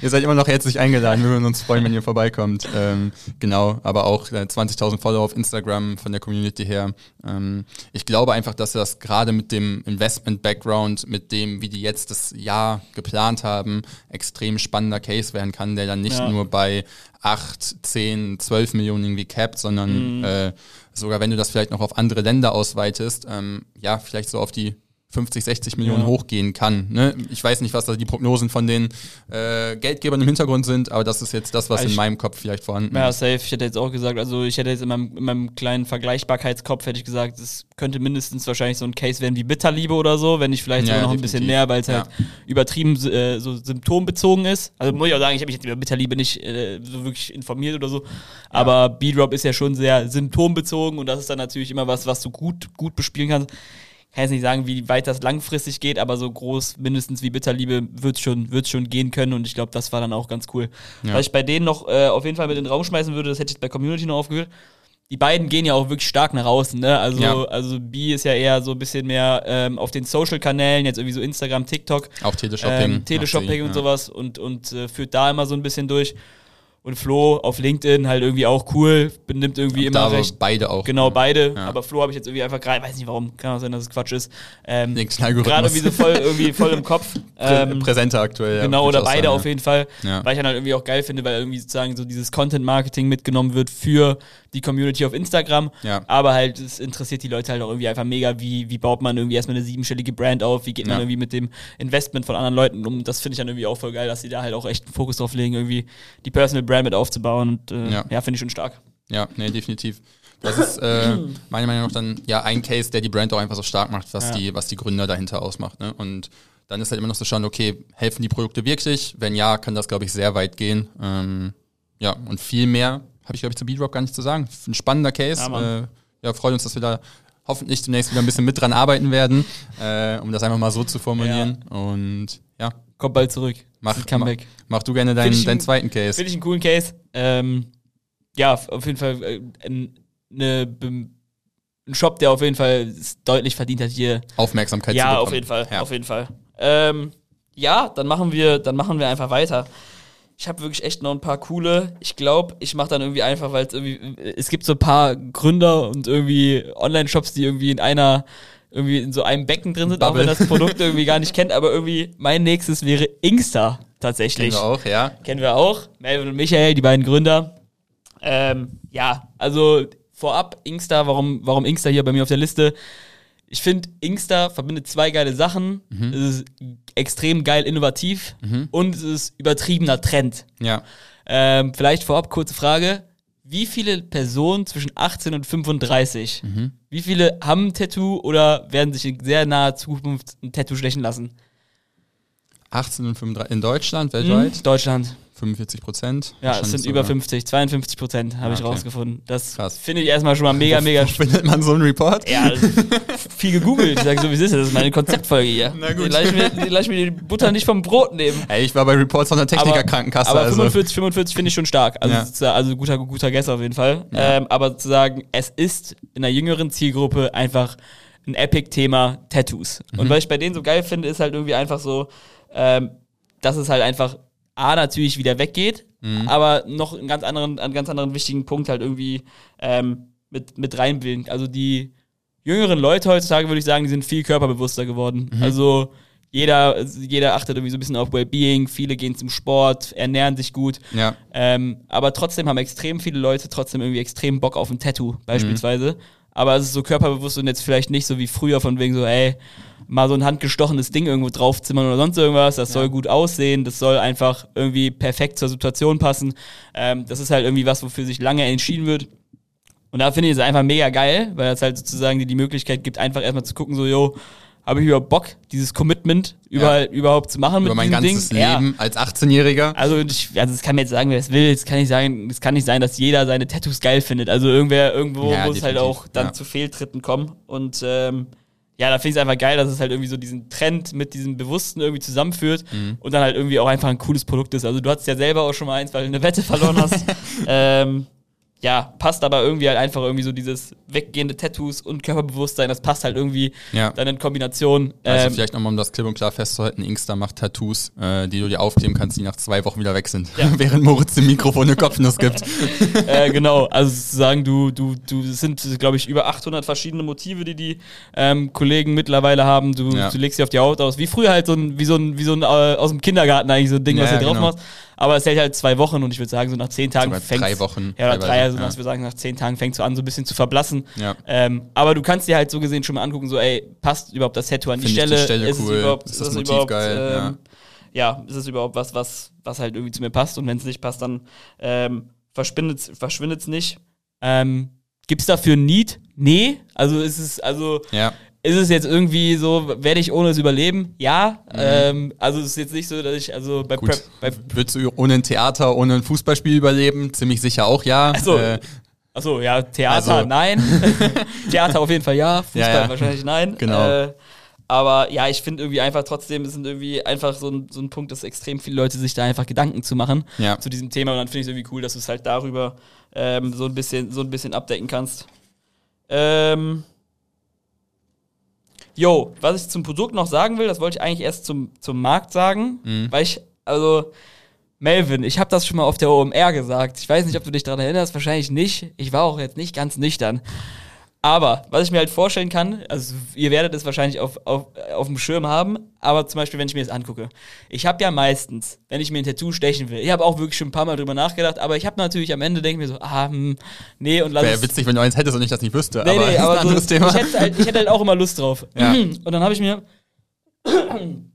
ihr seid immer noch herzlich eingeladen, wir würden uns freuen, wenn ihr vorbeikommt. Ähm, genau, aber auch äh, 20.000 Follower auf Instagram von der Community her. Ähm, ich glaube einfach, dass das gerade mit dem Investment-Background, mit dem, wie die jetzt das Jahr geplant haben, extrem spannender Case werden kann, der dann nicht Ja. nur bei 8, 10, 12 Millionen irgendwie capped, sondern Mhm. äh, sogar wenn du das vielleicht noch auf andere Länder ausweitest, ähm, ja, vielleicht so auf die 50, 60 Millionen Ja. hochgehen kann. Ne? Ich weiß nicht, was da die Prognosen von den äh, Geldgebern im Hintergrund sind, aber das ist jetzt das, was Ich- in meinem Kopf vielleicht vorhanden Ja, ist. safe. Ich hätte jetzt auch gesagt, also ich hätte jetzt in meinem, in meinem kleinen Vergleichbarkeitskopf hätte ich gesagt, es könnte mindestens wahrscheinlich so ein Case werden wie Bitterliebe oder so, wenn nicht vielleicht Ja, sogar noch ein bisschen definitiv. näher, weil es Ja. halt übertrieben äh, so symptombezogen ist. Also muss ich auch sagen, ich habe mich jetzt über Bitterliebe nicht äh, so wirklich informiert oder so, aber B-Drop ist ja schon sehr symptombezogen und das ist dann natürlich immer was, was du gut, gut bespielen kannst. Kann jetzt nicht sagen, wie weit das langfristig geht, aber so groß mindestens wie Bitterliebe wird schon, wird's schon gehen können und ich glaube, das war dann auch ganz cool. Ja. Was ich bei denen noch äh, auf jeden Fall mit in den Raum schmeißen würde, das hätte ich bei Community noch aufgehört. Die beiden gehen ja auch wirklich stark nach außen, ne? Also, Ja. also B ist ja eher so ein bisschen mehr ähm, auf den Social-Kanälen, jetzt irgendwie so Instagram, TikTok, Auch Teleshopping. ähm, Teleshopping sie, und ja. sowas und, und äh, führt da immer so ein bisschen durch. Und Flo auf LinkedIn halt irgendwie auch cool, benimmt irgendwie Da immer aber recht. beide auch. Genau, beide. Ja. Aber Flo habe ich jetzt irgendwie einfach gerade, weiß nicht warum, kann auch sein, dass es Quatsch ist. Ähm, gerade irgendwie so voll, irgendwie voll im Kopf. Ähm, präsenter aktuell. ja, Genau, oder beide sagen, auf jeden Fall. Ja. Weil ich dann halt irgendwie auch geil finde, weil irgendwie sozusagen so dieses Content-Marketing mitgenommen wird für die Community auf Instagram. Ja. Aber halt, es interessiert die Leute halt auch irgendwie einfach mega, wie, wie baut man irgendwie erstmal eine siebenstellige Brand auf, wie geht man irgendwie mit dem Investment von anderen Leuten um. Das finde ich dann irgendwie auch voll geil, dass sie da halt auch echt einen Fokus drauf legen, irgendwie die Personal Brand mit aufzubauen. Und äh, Ja. ja, finde ich schon stark. Ja, nee, definitiv. Das ist äh, meiner Meinung nach dann ja ein Case, der die Brand auch einfach so stark macht, was, Ja. die, was die Gründer dahinter ausmacht. Ne? Und dann ist halt immer noch so schauen, okay, helfen die Produkte wirklich? Wenn ja, kann das, glaube ich, sehr weit gehen. Ähm, ja, und viel mehr habe ich, glaube ich, zu B-Drop gar nicht zu sagen. Ein spannender Case. Ja, Ja, äh, ja freut uns, dass wir da hoffentlich demnächst wieder ein bisschen mit dran arbeiten werden, äh, um das einfach mal so zu formulieren. Und ja, Kommt bald zurück. Mach, Das mach, Comeback. mach du gerne deinen, deinen ein- zweiten Case. Finde ich einen coolen Case. Ähm, ja, auf jeden Fall äh, ein, eine, ein Shop, der auf jeden Fall deutlich verdient hat, hier Aufmerksamkeit zu Ja, bekommen. auf jeden Fall, Ja. auf jeden Fall. Ähm, ja, dann machen wir, dann machen wir einfach weiter. Ich habe wirklich echt noch ein paar coole. Ich glaube, ich mache dann irgendwie einfach, weil es irgendwie, es gibt so ein paar Gründer und irgendwie Online-Shops, die irgendwie in einer, irgendwie in so einem Becken drin sind, auch Bubble. wenn das Produkt irgendwie gar nicht kennt, aber irgendwie mein nächstes wäre Inkster tatsächlich. Kennen wir auch, ja. Kennen wir auch. Melvin und Michael, die beiden Gründer. Ähm, ja, also vorab, Inkster, warum, warum Inkster hier bei mir auf der Liste? Ich finde, Inkster verbindet zwei geile Sachen. Es ist extrem geil innovativ und es ist übertriebener Trend. Ja. Ähm, vielleicht vorab kurze Frage. Wie viele Personen zwischen 18 und 35, wie viele haben ein Tattoo oder werden sich in sehr naher Zukunft ein Tattoo stechen lassen? 18 und 35 in Deutschland, weltweit? Deutschland. 45 Prozent. Ja, es sind über 50, 52 Prozent habe Ah, ich okay. rausgefunden. Das finde ich erstmal schon mal mega, mega. Findet man so einen Report? ja, viel gegoogelt. Ich sage so, wie es ist. Das ist meine Konzeptfolge hier. Na gut. Lass ich mir, die lass mir die Butter nicht vom Brot nehmen. Ey, ich war bei Reports von der Technikerkrankenkasse. aber also. 45, 45 finde ich schon stark. Also, Ja. also guter, guter Guess auf jeden Fall. Ähm, aber sozusagen, es ist in einer jüngeren Zielgruppe einfach ein Epic-Thema Tattoos. Mhm. Und was ich bei denen so geil finde, ist halt irgendwie einfach so, ähm, dass es halt einfach A natürlich wieder weggeht, Mhm. aber noch einen ganz anderen, einen ganz anderen wichtigen Punkt halt irgendwie ähm, mit, mit reinbilden. Also die jüngeren Leute heutzutage, würde ich sagen, die sind viel körperbewusster geworden. Mhm. Also jeder, jeder achtet irgendwie so ein bisschen auf Wellbeing, viele gehen zum Sport, ernähren sich gut. Ja. Ähm, aber trotzdem haben extrem viele Leute trotzdem irgendwie extrem Bock auf ein Tattoo, beispielsweise. Mhm. Aber es ist so körperbewusst und jetzt vielleicht nicht so wie früher von wegen so, ey, mal so ein handgestochenes Ding irgendwo draufzimmern oder sonst irgendwas. Das soll gut aussehen, das soll einfach irgendwie perfekt zur Situation passen. Ähm, das ist halt irgendwie was, wofür sich lange entschieden wird. Und da finde ich es einfach mega geil, weil es halt sozusagen dir die Möglichkeit gibt, einfach erstmal zu gucken, so, yo, habe ich überhaupt Bock, dieses Commitment überall, überhaupt zu machen Über mit mein ganzes Ding? Ja. Leben als 18-Jähriger. Also, ich, also das kann mir jetzt sagen, wer es will. Es kann nicht sein, es kann nicht sein, dass jeder seine Tattoos geil findet. Also irgendwer, irgendwo Ja, muss halt definitiv, auch dann ja. zu Fehltritten kommen. Und ähm, ja, da finde ich es einfach geil, dass es halt irgendwie so diesen Trend mit diesem Bewussten irgendwie zusammenführt Mhm. und dann halt irgendwie auch einfach ein cooles Produkt ist. Also du hattest ja selber auch schon mal eins, weil du eine Wette verloren hast. ähm, ja, passt aber irgendwie halt einfach irgendwie so dieses weggehende Tattoos und Körperbewusstsein, das passt halt irgendwie Ja. dann in Kombination. Also Ähm, vielleicht nochmal, um das klipp und klar festzuhalten, Inkster macht Tattoos, äh, die du dir aufkleben kannst, die nach zwei Wochen wieder weg sind. Ja. Während Moritz dem Mikrofon eine Kopfnuss gibt. äh, genau, also sozusagen, du, du, du, es sind, glaube ich, über 800 verschiedene Motive, die die ähm, Kollegen mittlerweile haben. Du, Ja. du legst sie auf die Haut aus, wie früher halt so ein, wie so ein, wie so ein äh, aus dem Kindergarten eigentlich so ein Ding, was du drauf genau. machst. Aber es hält halt zwei Wochen und ich würde sagen, so nach zehn Tagen fängt drei Wochen Ja, oder drei, also ja. ich würde sagen, nach zehn Tagen fängt es so an, so ein bisschen zu verblassen. Ja. Ähm, aber du kannst dir halt so gesehen schon mal angucken, so, ey, passt überhaupt das Tattoo an die Find Stelle? die Stelle ist cool? Es überhaupt, Ist das es Motiv überhaupt, geil? Ähm, ja. ist es überhaupt was, was, was halt irgendwie zu mir passt? Und wenn es nicht passt, dann ähm, verschwindet es nicht. Ähm, Gibt es dafür ein Need? Nee. Also ist es, also Ja. Ist es jetzt irgendwie so, werde ich ohne es überleben? Ja. Mhm. Ähm, also es ist jetzt nicht so, dass ich, also bei Gut. Prep, bei, Würdest du ohne ein Theater, ohne ein Fußballspiel überleben? Ziemlich sicher auch ja. Achso, Äh, achso, ja, Theater, Also- nein. Theater auf jeden Fall ja, Fußball Ja, ja. wahrscheinlich nein. Genau. Äh, aber ja, ich finde irgendwie einfach trotzdem, es sind irgendwie einfach so ein, so ein Punkt, dass extrem viele Leute sich da einfach Gedanken zu machen Ja. zu diesem Thema. Und dann finde ich es irgendwie cool, dass du es halt darüber ähm, so ein bisschen, so ein bisschen abdecken kannst. Ähm. Jo, was ich zum Produkt noch sagen will, das wollte ich eigentlich erst zum, zum Markt sagen, Mhm. weil ich, also, Melvin, ich habe das schon mal auf der OMR gesagt. Ich weiß nicht, ob du dich daran erinnerst, wahrscheinlich nicht. Ich war auch jetzt nicht ganz nüchtern. Aber, was ich mir halt vorstellen kann, also ihr werdet es wahrscheinlich auf, auf, auf dem Schirm haben, aber zum Beispiel, wenn ich mir das angucke. Ich habe ja meistens, wenn ich mir ein Tattoo stechen will, ich habe auch wirklich schon ein paar Mal drüber nachgedacht, aber ich habe natürlich am Ende denke mir so, ah, hm, nee, und lass Wäre es- witzig, wenn du eins hättest und ich das nicht wüsste. Nee, aber nee, aber ein anderes so, Thema. Ich, hätte halt, ich hätte halt auch immer Lust drauf. Ja. Und dann habe ich mir. Und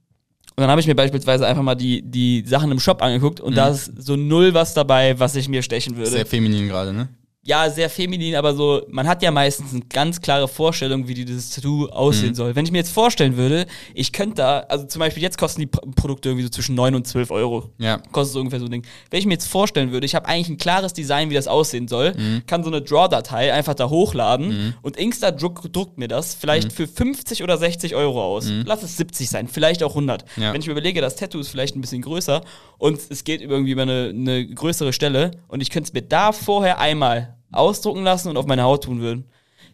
dann habe ich mir beispielsweise einfach mal die, die Sachen im Shop angeguckt und da ist so null was dabei, was ich mir stechen würde. Mhm. Sehr feminin gerade, ne? Ja, sehr feminin, aber so, man hat ja meistens eine ganz klare Vorstellung, wie dieses Tattoo aussehen Mhm. soll. Wenn ich mir jetzt vorstellen würde, ich könnte da, also zum Beispiel jetzt kosten die Produkte irgendwie so zwischen 9 und 12 Euro. Ja. Kostet so ungefähr so ein Ding. Wenn ich mir jetzt vorstellen würde, ich habe eigentlich ein klares Design, wie das aussehen soll, Mhm. kann so eine Draw-Datei einfach da hochladen und Insta druck, druckt mir das Mhm. vielleicht für 50 oder 60 Euro aus. Lass es 70 sein, vielleicht auch 100. Ja. Wenn ich mir überlege, das Tattoo ist vielleicht ein bisschen größer und es geht irgendwie über eine, eine größere Stelle und ich könnte es mir da vorher einmal ausdrucken lassen und auf meine Haut tun würden.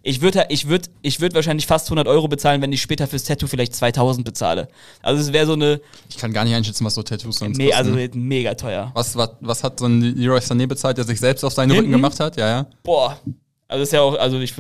Ich würde ich würd, ich würd wahrscheinlich fast 100 Euro bezahlen, wenn ich später fürs Tattoo vielleicht 2000 bezahle. Also es wäre so eine, Ich kann gar nicht einschätzen, was so Tattoos sonst me also mega teuer. Was, was, was hat so ein Leroy Sané bezahlt, der sich selbst auf seinen Hinten? Rücken gemacht hat? Ja, ja. Boah. Also ist ja auch, also ich,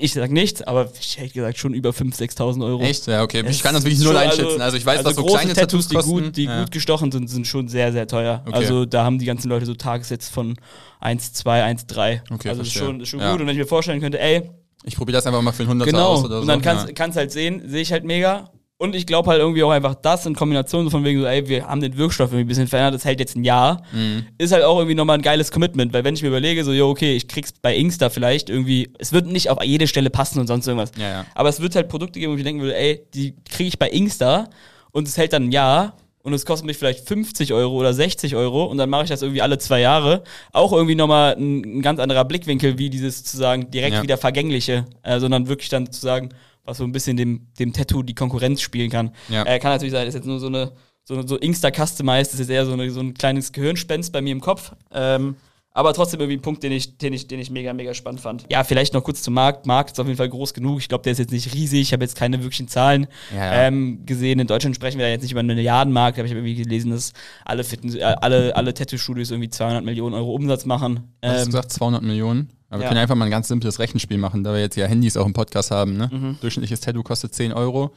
ich sag nichts, aber ich hätte gesagt schon über 5.000, 6.000 Euro. Echt? Ja, okay. Ich kann das wirklich null schon- einschätzen. Also ich weiß, also was so kleine Tattoos, die, kosten. gut, die ja. gut gestochen sind, sind schon sehr, sehr teuer. Okay. Also da haben die ganzen Leute so Tagessätze von 1 2, 1 3. Okay, also ist schon, ist schon Ja. gut. Und wenn ich mir vorstellen könnte, ey, Ich probiere das einfach mal für einen 100 Genau. aus oder so. und dann kannst, ja. kannst halt sehen, sehe ich halt mega. Und ich glaube halt irgendwie auch einfach das in Kombination von wegen so, ey, wir haben den Wirkstoff irgendwie ein bisschen verändert, das hält jetzt ein Jahr, Mhm. ist halt auch irgendwie nochmal ein geiles Commitment, weil wenn ich mir überlege, so, jo, okay, ich krieg's bei Insta vielleicht irgendwie, es wird nicht auf jede Stelle passen und sonst irgendwas. Ja, ja. Aber es wird halt Produkte geben, wo ich denken würde, ey, die kriege ich bei Insta und es hält dann ein Jahr und es kostet mich vielleicht 50 Euro oder 60 Euro und dann mache ich das irgendwie alle zwei Jahre. Auch irgendwie nochmal ein, ein ganz anderer Blickwinkel, wie dieses zu sagen, direkt Ja. wieder vergängliche, äh, sondern wirklich dann zu sagen, was so ein bisschen dem, dem Tattoo die Konkurrenz spielen kann. Ja. Äh, kann natürlich sein, ist jetzt nur so eine, so, eine- so Insta Customized, das ist jetzt eher so, eine, so ein kleines Gehirnspenst bei mir im Kopf. Ähm, aber trotzdem irgendwie ein Punkt, den ich, den, ich, den ich mega, mega spannend fand. Ja, vielleicht noch kurz zum Markt. Markt ist auf jeden Fall groß genug. Ich glaube, der ist jetzt nicht riesig. Ich habe jetzt keine wirklichen Zahlen Ja, ja. Ähm, gesehen. In Deutschland sprechen wir ja jetzt nicht über einen Milliardenmarkt. Aber ich habe irgendwie gelesen, dass alle, Fitness, äh, alle, alle Tattoo-Studios irgendwie 200 Millionen Euro Umsatz machen. Du hast Ähm, gesagt 200 Millionen. Aber wir ja. können einfach mal ein ganz simples Rechenspiel machen, da wir jetzt ja Handys auch im Podcast haben. Ne? Mhm. Durchschnittliches Tattoo kostet 10 Euro.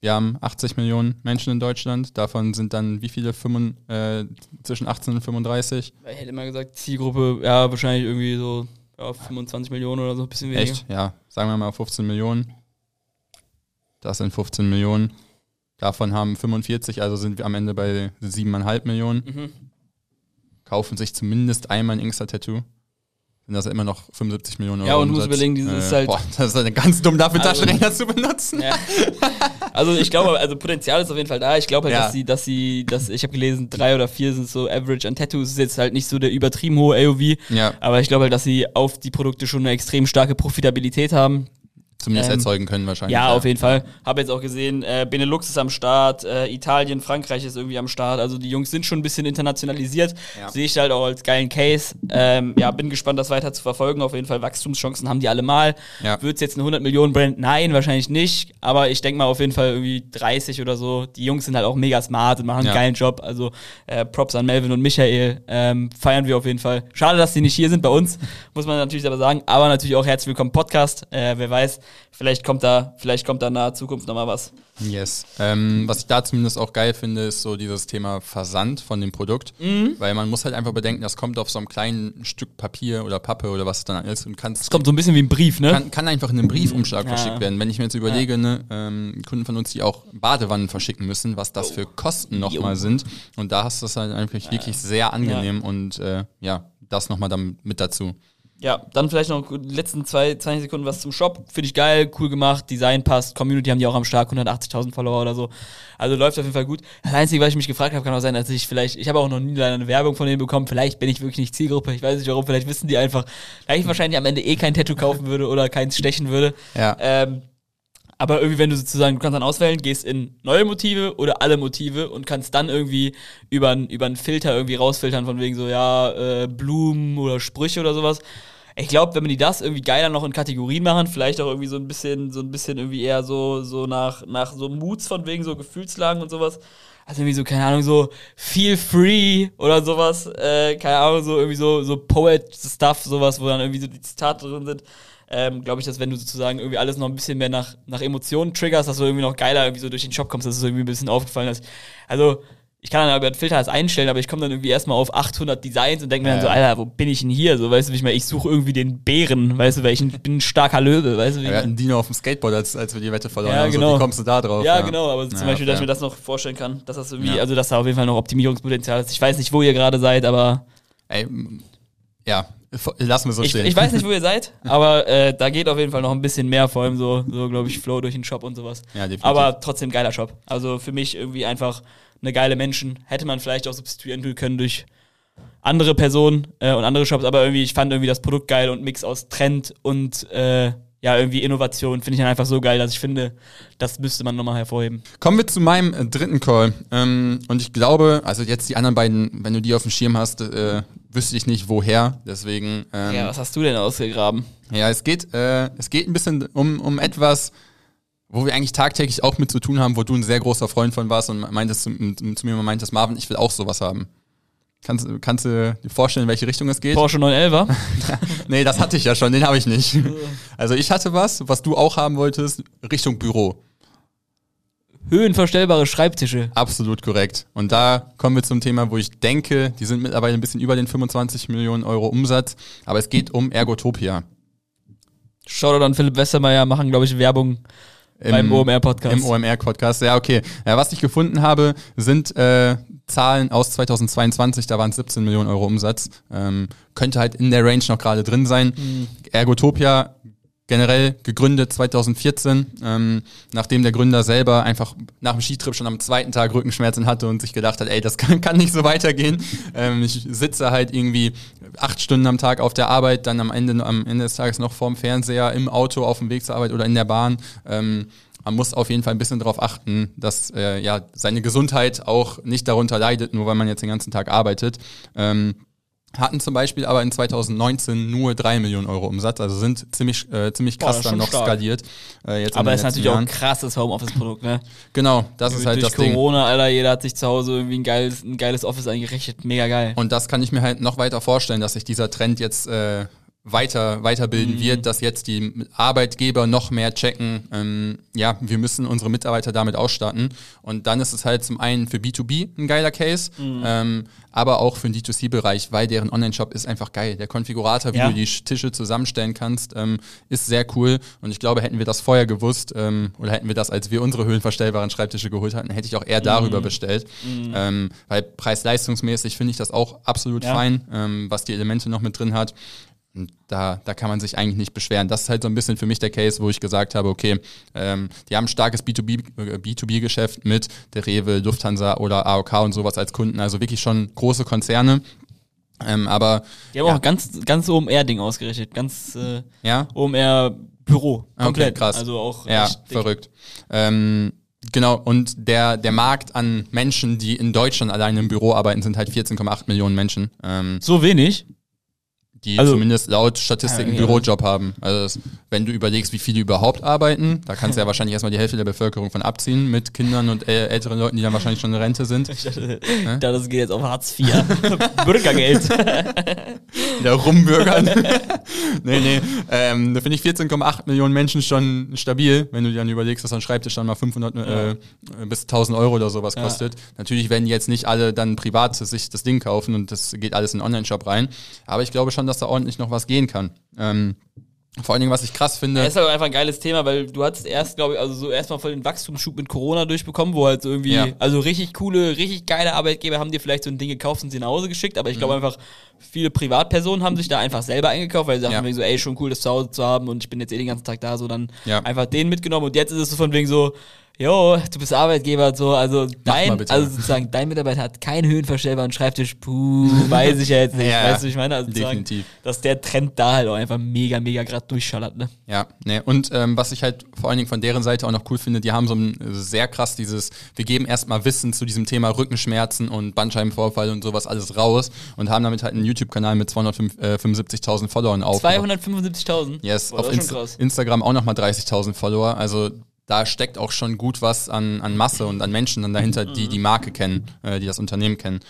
Wir haben 80 Millionen Menschen in Deutschland. Davon sind dann wie viele? Fünfund- äh, zwischen 18 und 35. ich hätte mal gesagt, Zielgruppe, ja, wahrscheinlich irgendwie so ja, 25 Millionen oder so, ein bisschen weniger. Echt? Ja, sagen wir mal 15 Millionen. Das sind 15 Millionen. Davon haben 45, also sind wir am Ende bei 7,5 Millionen. Mhm. Kaufen sich zumindest einmal ein Insta-Tattoo. Sind das immer noch 75 Millionen Euro. Ja, und Umsatz. überlegen, dieses ist halt- Boah, das ist halt ganz dumm, dafür Also- Taschenrechner zu benutzen. Ja. Also ich glaube, also Potenzial ist auf jeden Fall da. Ich glaube halt, Ja. dass sie, dass sie, dass ich habe gelesen, drei oder vier sind so Average an Tattoos. Ist jetzt halt nicht so der übertrieben hohe AOV. Ja, Aber ich glaube halt, dass sie auf die Produkte schon eine extrem starke Profitabilität haben. Zumindest Ähm, erzeugen können wahrscheinlich. Ja, auf jeden Fall. Habe jetzt auch gesehen, äh, Benelux ist am Start, äh, Italien, Frankreich ist irgendwie am Start. Also die Jungs sind schon ein bisschen internationalisiert. Ja. Sehe ich halt auch als geilen Case. Ähm, ja, bin gespannt, das weiter zu verfolgen. Auf jeden Fall Wachstumschancen haben die alle mal. Ja. Wird es jetzt eine 100 Millionen Brand? Nein, wahrscheinlich nicht. Aber ich denke mal auf jeden Fall irgendwie 30 oder so. Die Jungs sind halt auch mega smart und machen Ja. einen geilen Job. Also äh, Props an Melvin und Michael. Ähm, feiern wir auf jeden Fall. Schade, dass die nicht hier sind bei uns, muss man natürlich aber sagen. Aber natürlich auch herzlich willkommen Podcast. Äh, wer weiß, vielleicht kommt da, vielleicht kommt da in naher Zukunft nochmal was. Yes. Ähm, was ich da zumindest auch geil finde, ist so dieses Thema Versand von dem Produkt. Mhm. Weil man muss halt einfach bedenken, das kommt auf so einem kleinen Stück Papier oder Pappe oder was es dann ist und kannst Es kommt so ein bisschen wie ein Brief, ne? kann, kann einfach in einem Briefumschlag Ja. verschickt werden. Wenn ich mir jetzt überlege, ne, ähm, Kunden von uns, die auch Badewannen verschicken müssen, was das für Kosten nochmal sind. Und da hast du es halt einfach wirklich sehr angenehm und äh, ja, das nochmal dann mit dazu. Ja, dann vielleicht noch die letzten zwei, 20 Sekunden was zum Shop. Finde ich geil, cool gemacht, Design passt, Community haben die auch am Start, 180.000 Follower oder so. Also läuft auf jeden Fall gut. Das Einzige, was ich mich gefragt habe, kann auch sein, dass ich vielleicht, ich habe auch noch nie leider eine Werbung von denen bekommen, vielleicht bin ich wirklich nicht Zielgruppe, ich weiß nicht warum, vielleicht wissen die einfach, da ich wahrscheinlich am Ende eh kein Tattoo kaufen würde oder keins stechen würde. Ja. Ähm, aber irgendwie, wenn du sozusagen, du kannst dann auswählen, gehst in neue Motive oder alle Motive und kannst dann irgendwie über einen Filter irgendwie rausfiltern von wegen so, ja, äh, Blumen oder Sprüche oder sowas. Ich glaube, wenn man die das irgendwie geiler noch in Kategorien machen, vielleicht auch irgendwie so ein bisschen, so ein bisschen irgendwie eher so, so nach, nach so Moods von wegen so Gefühlslagen und sowas. Also irgendwie so, keine Ahnung, so Feel Free oder sowas, äh, keine Ahnung, so irgendwie so, so Poet-Stuff, sowas, wo dann irgendwie so die Zitate drin sind ähm, glaube ich, dass wenn du sozusagen irgendwie alles noch ein bisschen mehr nach, nach Emotionen triggerst, dass du irgendwie noch geiler irgendwie so durch den Shop kommst, dass es irgendwie ein bisschen aufgefallen ist. Also, ich kann dann über den Filter das einstellen, aber ich komme dann irgendwie erstmal auf 800 Designs und denke mir dann so, Alter, wo bin ich denn hier? So, weißt du, wie ich meine, ich suche irgendwie den Bären, weißt du, weil ich ein, bin ein starker Löwe, weißt du, wie ich Wir hatten Dino auf dem Skateboard, als, als wir die Wette verloren Ja, haben. genau. So, wie kommst du da drauf? Ja, genau, aber zum Ja, Beispiel, dass ich mir das noch vorstellen kann, dass das irgendwie, Ja. also dass da auf jeden Fall noch Optimierungspotenzial ist. Ich weiß nicht, wo ihr gerade seid, aber Ey, ja, lassen wir so ich, stehen. ich weiß nicht, wo ihr seid, aber äh, da geht auf jeden Fall noch ein bisschen mehr, vor allem so, so glaube ich, Flow durch den Shop und sowas. Ja, definitiv. Aber trotzdem geiler Shop. Also für mich irgendwie einfach eine geile Menschen. Hätte man vielleicht auch substituieren können durch andere Personen äh, und andere Shops, aber irgendwie, ich fand irgendwie das Produkt geil und Mix aus Trend und äh, ja, irgendwie Innovation finde ich dann einfach so geil, dass ich finde, das müsste man nochmal hervorheben. Kommen wir zu meinem äh, dritten Call. Ähm, und ich glaube, also jetzt die anderen beiden, wenn du die auf dem Schirm hast, äh, wüsste ich nicht woher. Deswegen. Ähm, Ja, was hast du denn ausgegraben? Ja, es geht, äh, es geht ein bisschen um, um etwas, wo wir eigentlich tagtäglich auch mit zu tun haben, wo du ein sehr großer Freund von warst und meintest zu, zu mir meintest, Marvin, ich will auch sowas haben. Kannst, kannst du dir vorstellen, in welche Richtung es geht? Porsche 911 Nee, das hatte ich ja schon, den habe ich nicht. Also ich hatte was, was du auch haben wolltest, Richtung Büro. Höhenverstellbare Schreibtische. Absolut korrekt. Und da kommen wir zum Thema, wo ich denke, die sind mittlerweile ein bisschen über den 25 Millionen Euro Umsatz, aber es geht um Ergotopia. Shoutout an Philipp Westermeier, machen, glaube ich, Werbung beim OMR-Podcast. Im OMR-Podcast, ja, okay. Ja, was ich gefunden habe, sind äh, Zahlen aus 2022, da waren es 17 Millionen Euro Umsatz. Ähm, könnte halt in der Range noch gerade drin sein. Ergotopia generell gegründet 2014, ähm, nachdem der Gründer selber einfach nach dem Skitrip schon am zweiten Tag Rückenschmerzen hatte und sich gedacht hat, ey, das kann, kann nicht so weitergehen. Ähm, ich sitze halt irgendwie acht Stunden am Tag auf der Arbeit, dann am Ende, am Ende des Tages noch vorm Fernseher, im Auto, auf dem Weg zur Arbeit oder in der Bahn. Ähm, man muss auf jeden Fall ein bisschen darauf achten, dass äh, ja seine Gesundheit auch nicht darunter leidet, nur weil man jetzt den ganzen Tag arbeitet. Ähm, hatten zum Beispiel aber in 2019 nur 3 Millionen Euro Umsatz, also sind ziemlich, äh, ziemlich Boah, krass ist dann noch stark. skaliert. Äh, jetzt Aber ist natürlich auch ein Jahren. krasses Homeoffice-Produkt, ne? Genau, das ist halt Durch das Ding. Corona, Alter, jeder hat sich zu Hause irgendwie ein geiles, ein geiles Office eingerichtet. Mega geil. Und das kann ich mir halt noch weiter vorstellen, dass sich dieser Trend jetzt äh, weiter weiterbilden wird, dass jetzt die Arbeitgeber noch mehr checken, ähm, ja, wir müssen unsere Mitarbeiter damit ausstatten. Und dann ist es halt zum einen für B2B ein geiler Case, ähm, aber auch für den D2C-Bereich, weil deren Online-Shop ist einfach geil. Der Konfigurator, wie Ja. du die Tische zusammenstellen kannst, ähm, ist sehr cool. Und ich glaube, hätten wir das vorher gewusst, ähm, oder hätten wir das, als wir unsere höhenverstellbaren Schreibtische geholt hatten, hätte ich auch eher darüber bestellt. Ähm, weil preis-leistungsmäßig finde ich das auch absolut Ja. fein, ähm, was die Elemente noch mit drin hat. Und da, da kann man sich eigentlich nicht beschweren. Das ist halt so ein bisschen für mich der Case, wo ich gesagt habe, okay, ähm, die haben ein starkes B2B, äh, B2B-Geschäft mit der Rewe, Lufthansa oder AOK und sowas als Kunden. Also wirklich schon große Konzerne. Ähm, aber Die haben ja. auch ganz, ganz OMR-Ding ausgerichtet. Ganz äh, ja, OMR-Büro. Komplett. Okay, krass. Also auch ja, verrückt. Ähm, genau, und der, der Markt an Menschen, die in Deutschland alleine im Büro arbeiten, sind halt 14,8 Millionen Menschen. Ähm, So wenig? Die Also- zumindest laut Statistik einen Ja, ja. Bürojob haben. Also das, wenn du überlegst, wie viele überhaupt arbeiten, da kannst du ja wahrscheinlich erstmal die Hälfte der Bevölkerung von abziehen mit Kindern und äh, älteren Leuten, die dann wahrscheinlich schon in Rente sind. Ich dachte, das geht jetzt auf Hartz IV. Bürgergeld. Wieder rumbürgern. nee, nee. Ähm, da finde ich 14,8 Millionen Menschen schon stabil, wenn du dir dann überlegst, dass ein Schreibtisch dann mal 500 äh, bis 1000 Euro oder sowas kostet. Natürlich werden jetzt nicht alle dann privat sich das Ding kaufen und das geht alles in den Online-Shop rein. Aber ich glaube schon, dass da ordentlich noch was gehen kann. Ähm, vor allen Dingen, was ich krass finde. Das ist halt einfach ein geiles Thema, weil du hattest erst, glaube ich, also so erstmal voll den Wachstumsschub mit Corona durchbekommen, wo halt so irgendwie, Ja. also richtig coole, richtig geile Arbeitgeber haben dir vielleicht so ein Ding gekauft und sie nach Hause geschickt, aber ich Mhm. glaube einfach, viele Privatpersonen haben sich da einfach selber eingekauft, weil sie sagten Ja. so, ey, schon cool, das zu Hause zu haben und ich bin jetzt eh den ganzen Tag da, so dann Ja. einfach den mitgenommen und jetzt ist es so von wegen so, Jo, du bist Arbeitgeber und so, also dein, also sozusagen dein Mitarbeiter hat keinen höhenverstellbaren Schreibtisch, puh, weiß ich ja jetzt nicht, Ja, weißt du, ich meine? Also definitiv. dass der Trend da halt auch einfach mega, mega grad durchschallert, ne? Ja, ne. Und ähm, was ich halt vor allen Dingen von deren Seite auch noch cool finde, die haben so ein äh, sehr krass dieses, wir geben erstmal Wissen zu diesem Thema Rückenschmerzen und Bandscheibenvorfall und sowas alles raus und haben damit halt einen YouTube-Kanal mit 275.000 Followern auf. 275.000? Yes, Boah, auf Inst. Instagram auch nochmal 30.000 Follower. Also da steckt auch schon gut was an, an Masse und an Menschen dann dahinter, die die Marke kennen, äh, die das Unternehmen kennen.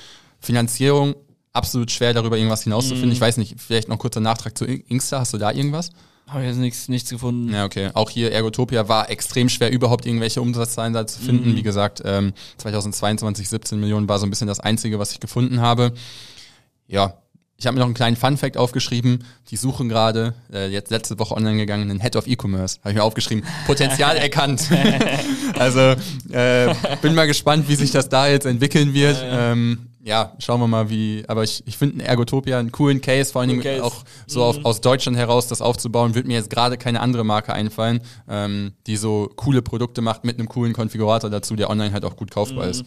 Finanzierung, absolut schwer darüber irgendwas hinauszufinden. Ich weiß nicht, vielleicht noch kurzer Nachtrag zu In- Insta. Hast du da irgendwas? Habe ich jetzt nichts, nichts gefunden. Ja, okay. Auch hier Ergotopia war extrem schwer, überhaupt irgendwelche Umsatzzahlen da zu finden. Wie gesagt, ähm, 2022 17 Millionen war so ein bisschen das Einzige, was ich gefunden habe. Ja, ich habe mir noch einen kleinen Fun-Fact aufgeschrieben. Die suchen gerade, äh, jetzt letzte Woche online gegangen, einen Head of E-Commerce. Habe ich mir aufgeschrieben. Potenzial erkannt. also äh, bin mal gespannt, wie sich das da jetzt entwickeln wird. Ähm, ja, schauen wir mal, wie. Aber ich, ich finde Ergotopia einen coolen Case, vor allen Dingen Case. auch so auf, aus Deutschland heraus das aufzubauen, wird mir jetzt gerade keine andere Marke einfallen, ähm, die so coole Produkte macht mit einem coolen Konfigurator dazu, der online halt auch gut kaufbar ist.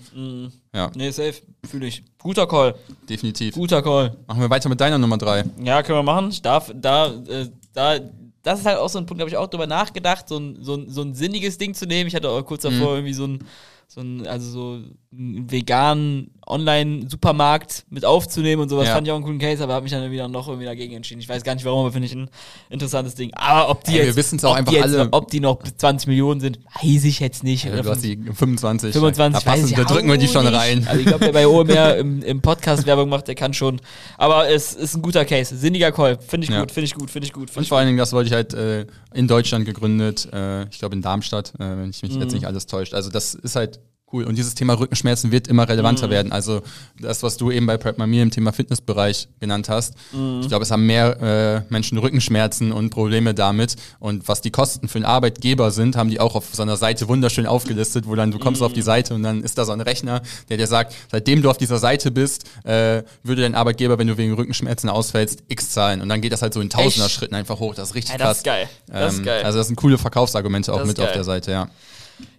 Ja, Nee, safe, fühle ich. Guter Call, definitiv. guter Call. Machen wir weiter mit deiner Nummer drei. Ja, können wir machen. Ich darf, da, äh, da, das ist halt auch so ein Punkt, da habe ich auch drüber nachgedacht, so ein, so, ein, so ein sinniges Ding zu nehmen. Ich hatte auch kurz davor irgendwie so ein, so ein, also so einen veganen Online-Supermarkt mit aufzunehmen und sowas Ja. fand ich auch einen coolen Case, aber habe mich dann irgendwie dann noch irgendwie dagegen entschieden. Ich weiß gar nicht warum, aber finde ich ein interessantes Ding. Aber ob die Ja, wir jetzt, wissen's auch ob einfach die jetzt alle. noch, ob die noch 20 Millionen sind, weiß ich jetzt nicht. Ja, du hast die 25. 25, da, passen, da drücken wir die schon nicht. rein. Also ich glaube, wer bei OMR im, im Podcast Werbung macht, der kann schon. Aber es ist ein guter Case. Sinniger Call. Finde ich Ja. gut, finde ich gut, finde ich gut. Find Und ich vor allen Dingen, das wollte ich halt äh, in Deutschland gegründet, äh, ich glaube in Darmstadt, äh, wenn ich mich Mhm. jetzt nicht alles täuscht. Also das ist halt cool. Und dieses Thema Rückenschmerzen wird immer Mhm. relevanter werden. Also das, was du eben bei Prep im Thema Fitnessbereich genannt hast. Mhm. Ich glaube, es haben mehr äh, Menschen Rückenschmerzen und Probleme damit. Und was die Kosten für einen Arbeitgeber sind, haben die auch auf so einer Seite wunderschön aufgelistet, wo dann du kommst auf die Seite und dann ist da so ein Rechner, der dir sagt, seitdem du auf dieser Seite bist, äh, würde dein Arbeitgeber, wenn du wegen Rückenschmerzen ausfällst, X zahlen. Und dann geht das halt so in tausender Echt? Schritten einfach hoch. Das ist richtig Ja, krass. das ist geil. Das ist Ähm, geil. Also das sind coole Verkaufsargumente auch mit auf geil. der Seite, ja.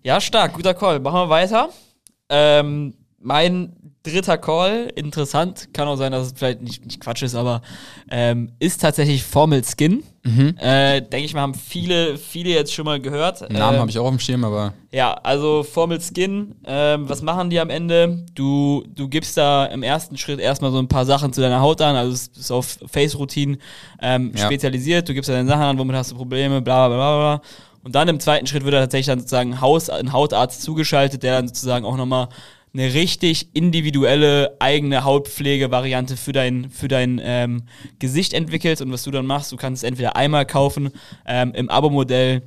Ja, stark, guter Call. Machen wir weiter. Ähm, mein dritter Call, interessant, kann auch sein, dass es vielleicht nicht, nicht Quatsch ist, aber ähm, ist tatsächlich Formel Skin. Äh, Denke ich mal, haben viele, viele jetzt schon mal gehört. Namen Ähm, habe ich auch auf dem Schirm, aber Ja, also Formel Skin, ähm, was machen die am Ende? Du, du gibst da im ersten Schritt erstmal so ein paar Sachen zu deiner Haut an, also es ist auf Face-Routine ähm, Ja. spezialisiert, du gibst da deine Sachen an, womit hast du Probleme, bla bla bla bla. Und dann im zweiten Schritt wird da tatsächlich dann sozusagen Haus, ein Hautarzt zugeschaltet, der dann sozusagen auch nochmal eine richtig individuelle eigene Hautpflege-Variante für dein, für dein ähm, Gesicht entwickelt. Und was du dann machst, du kannst es entweder einmal kaufen ähm, im Abo-Modell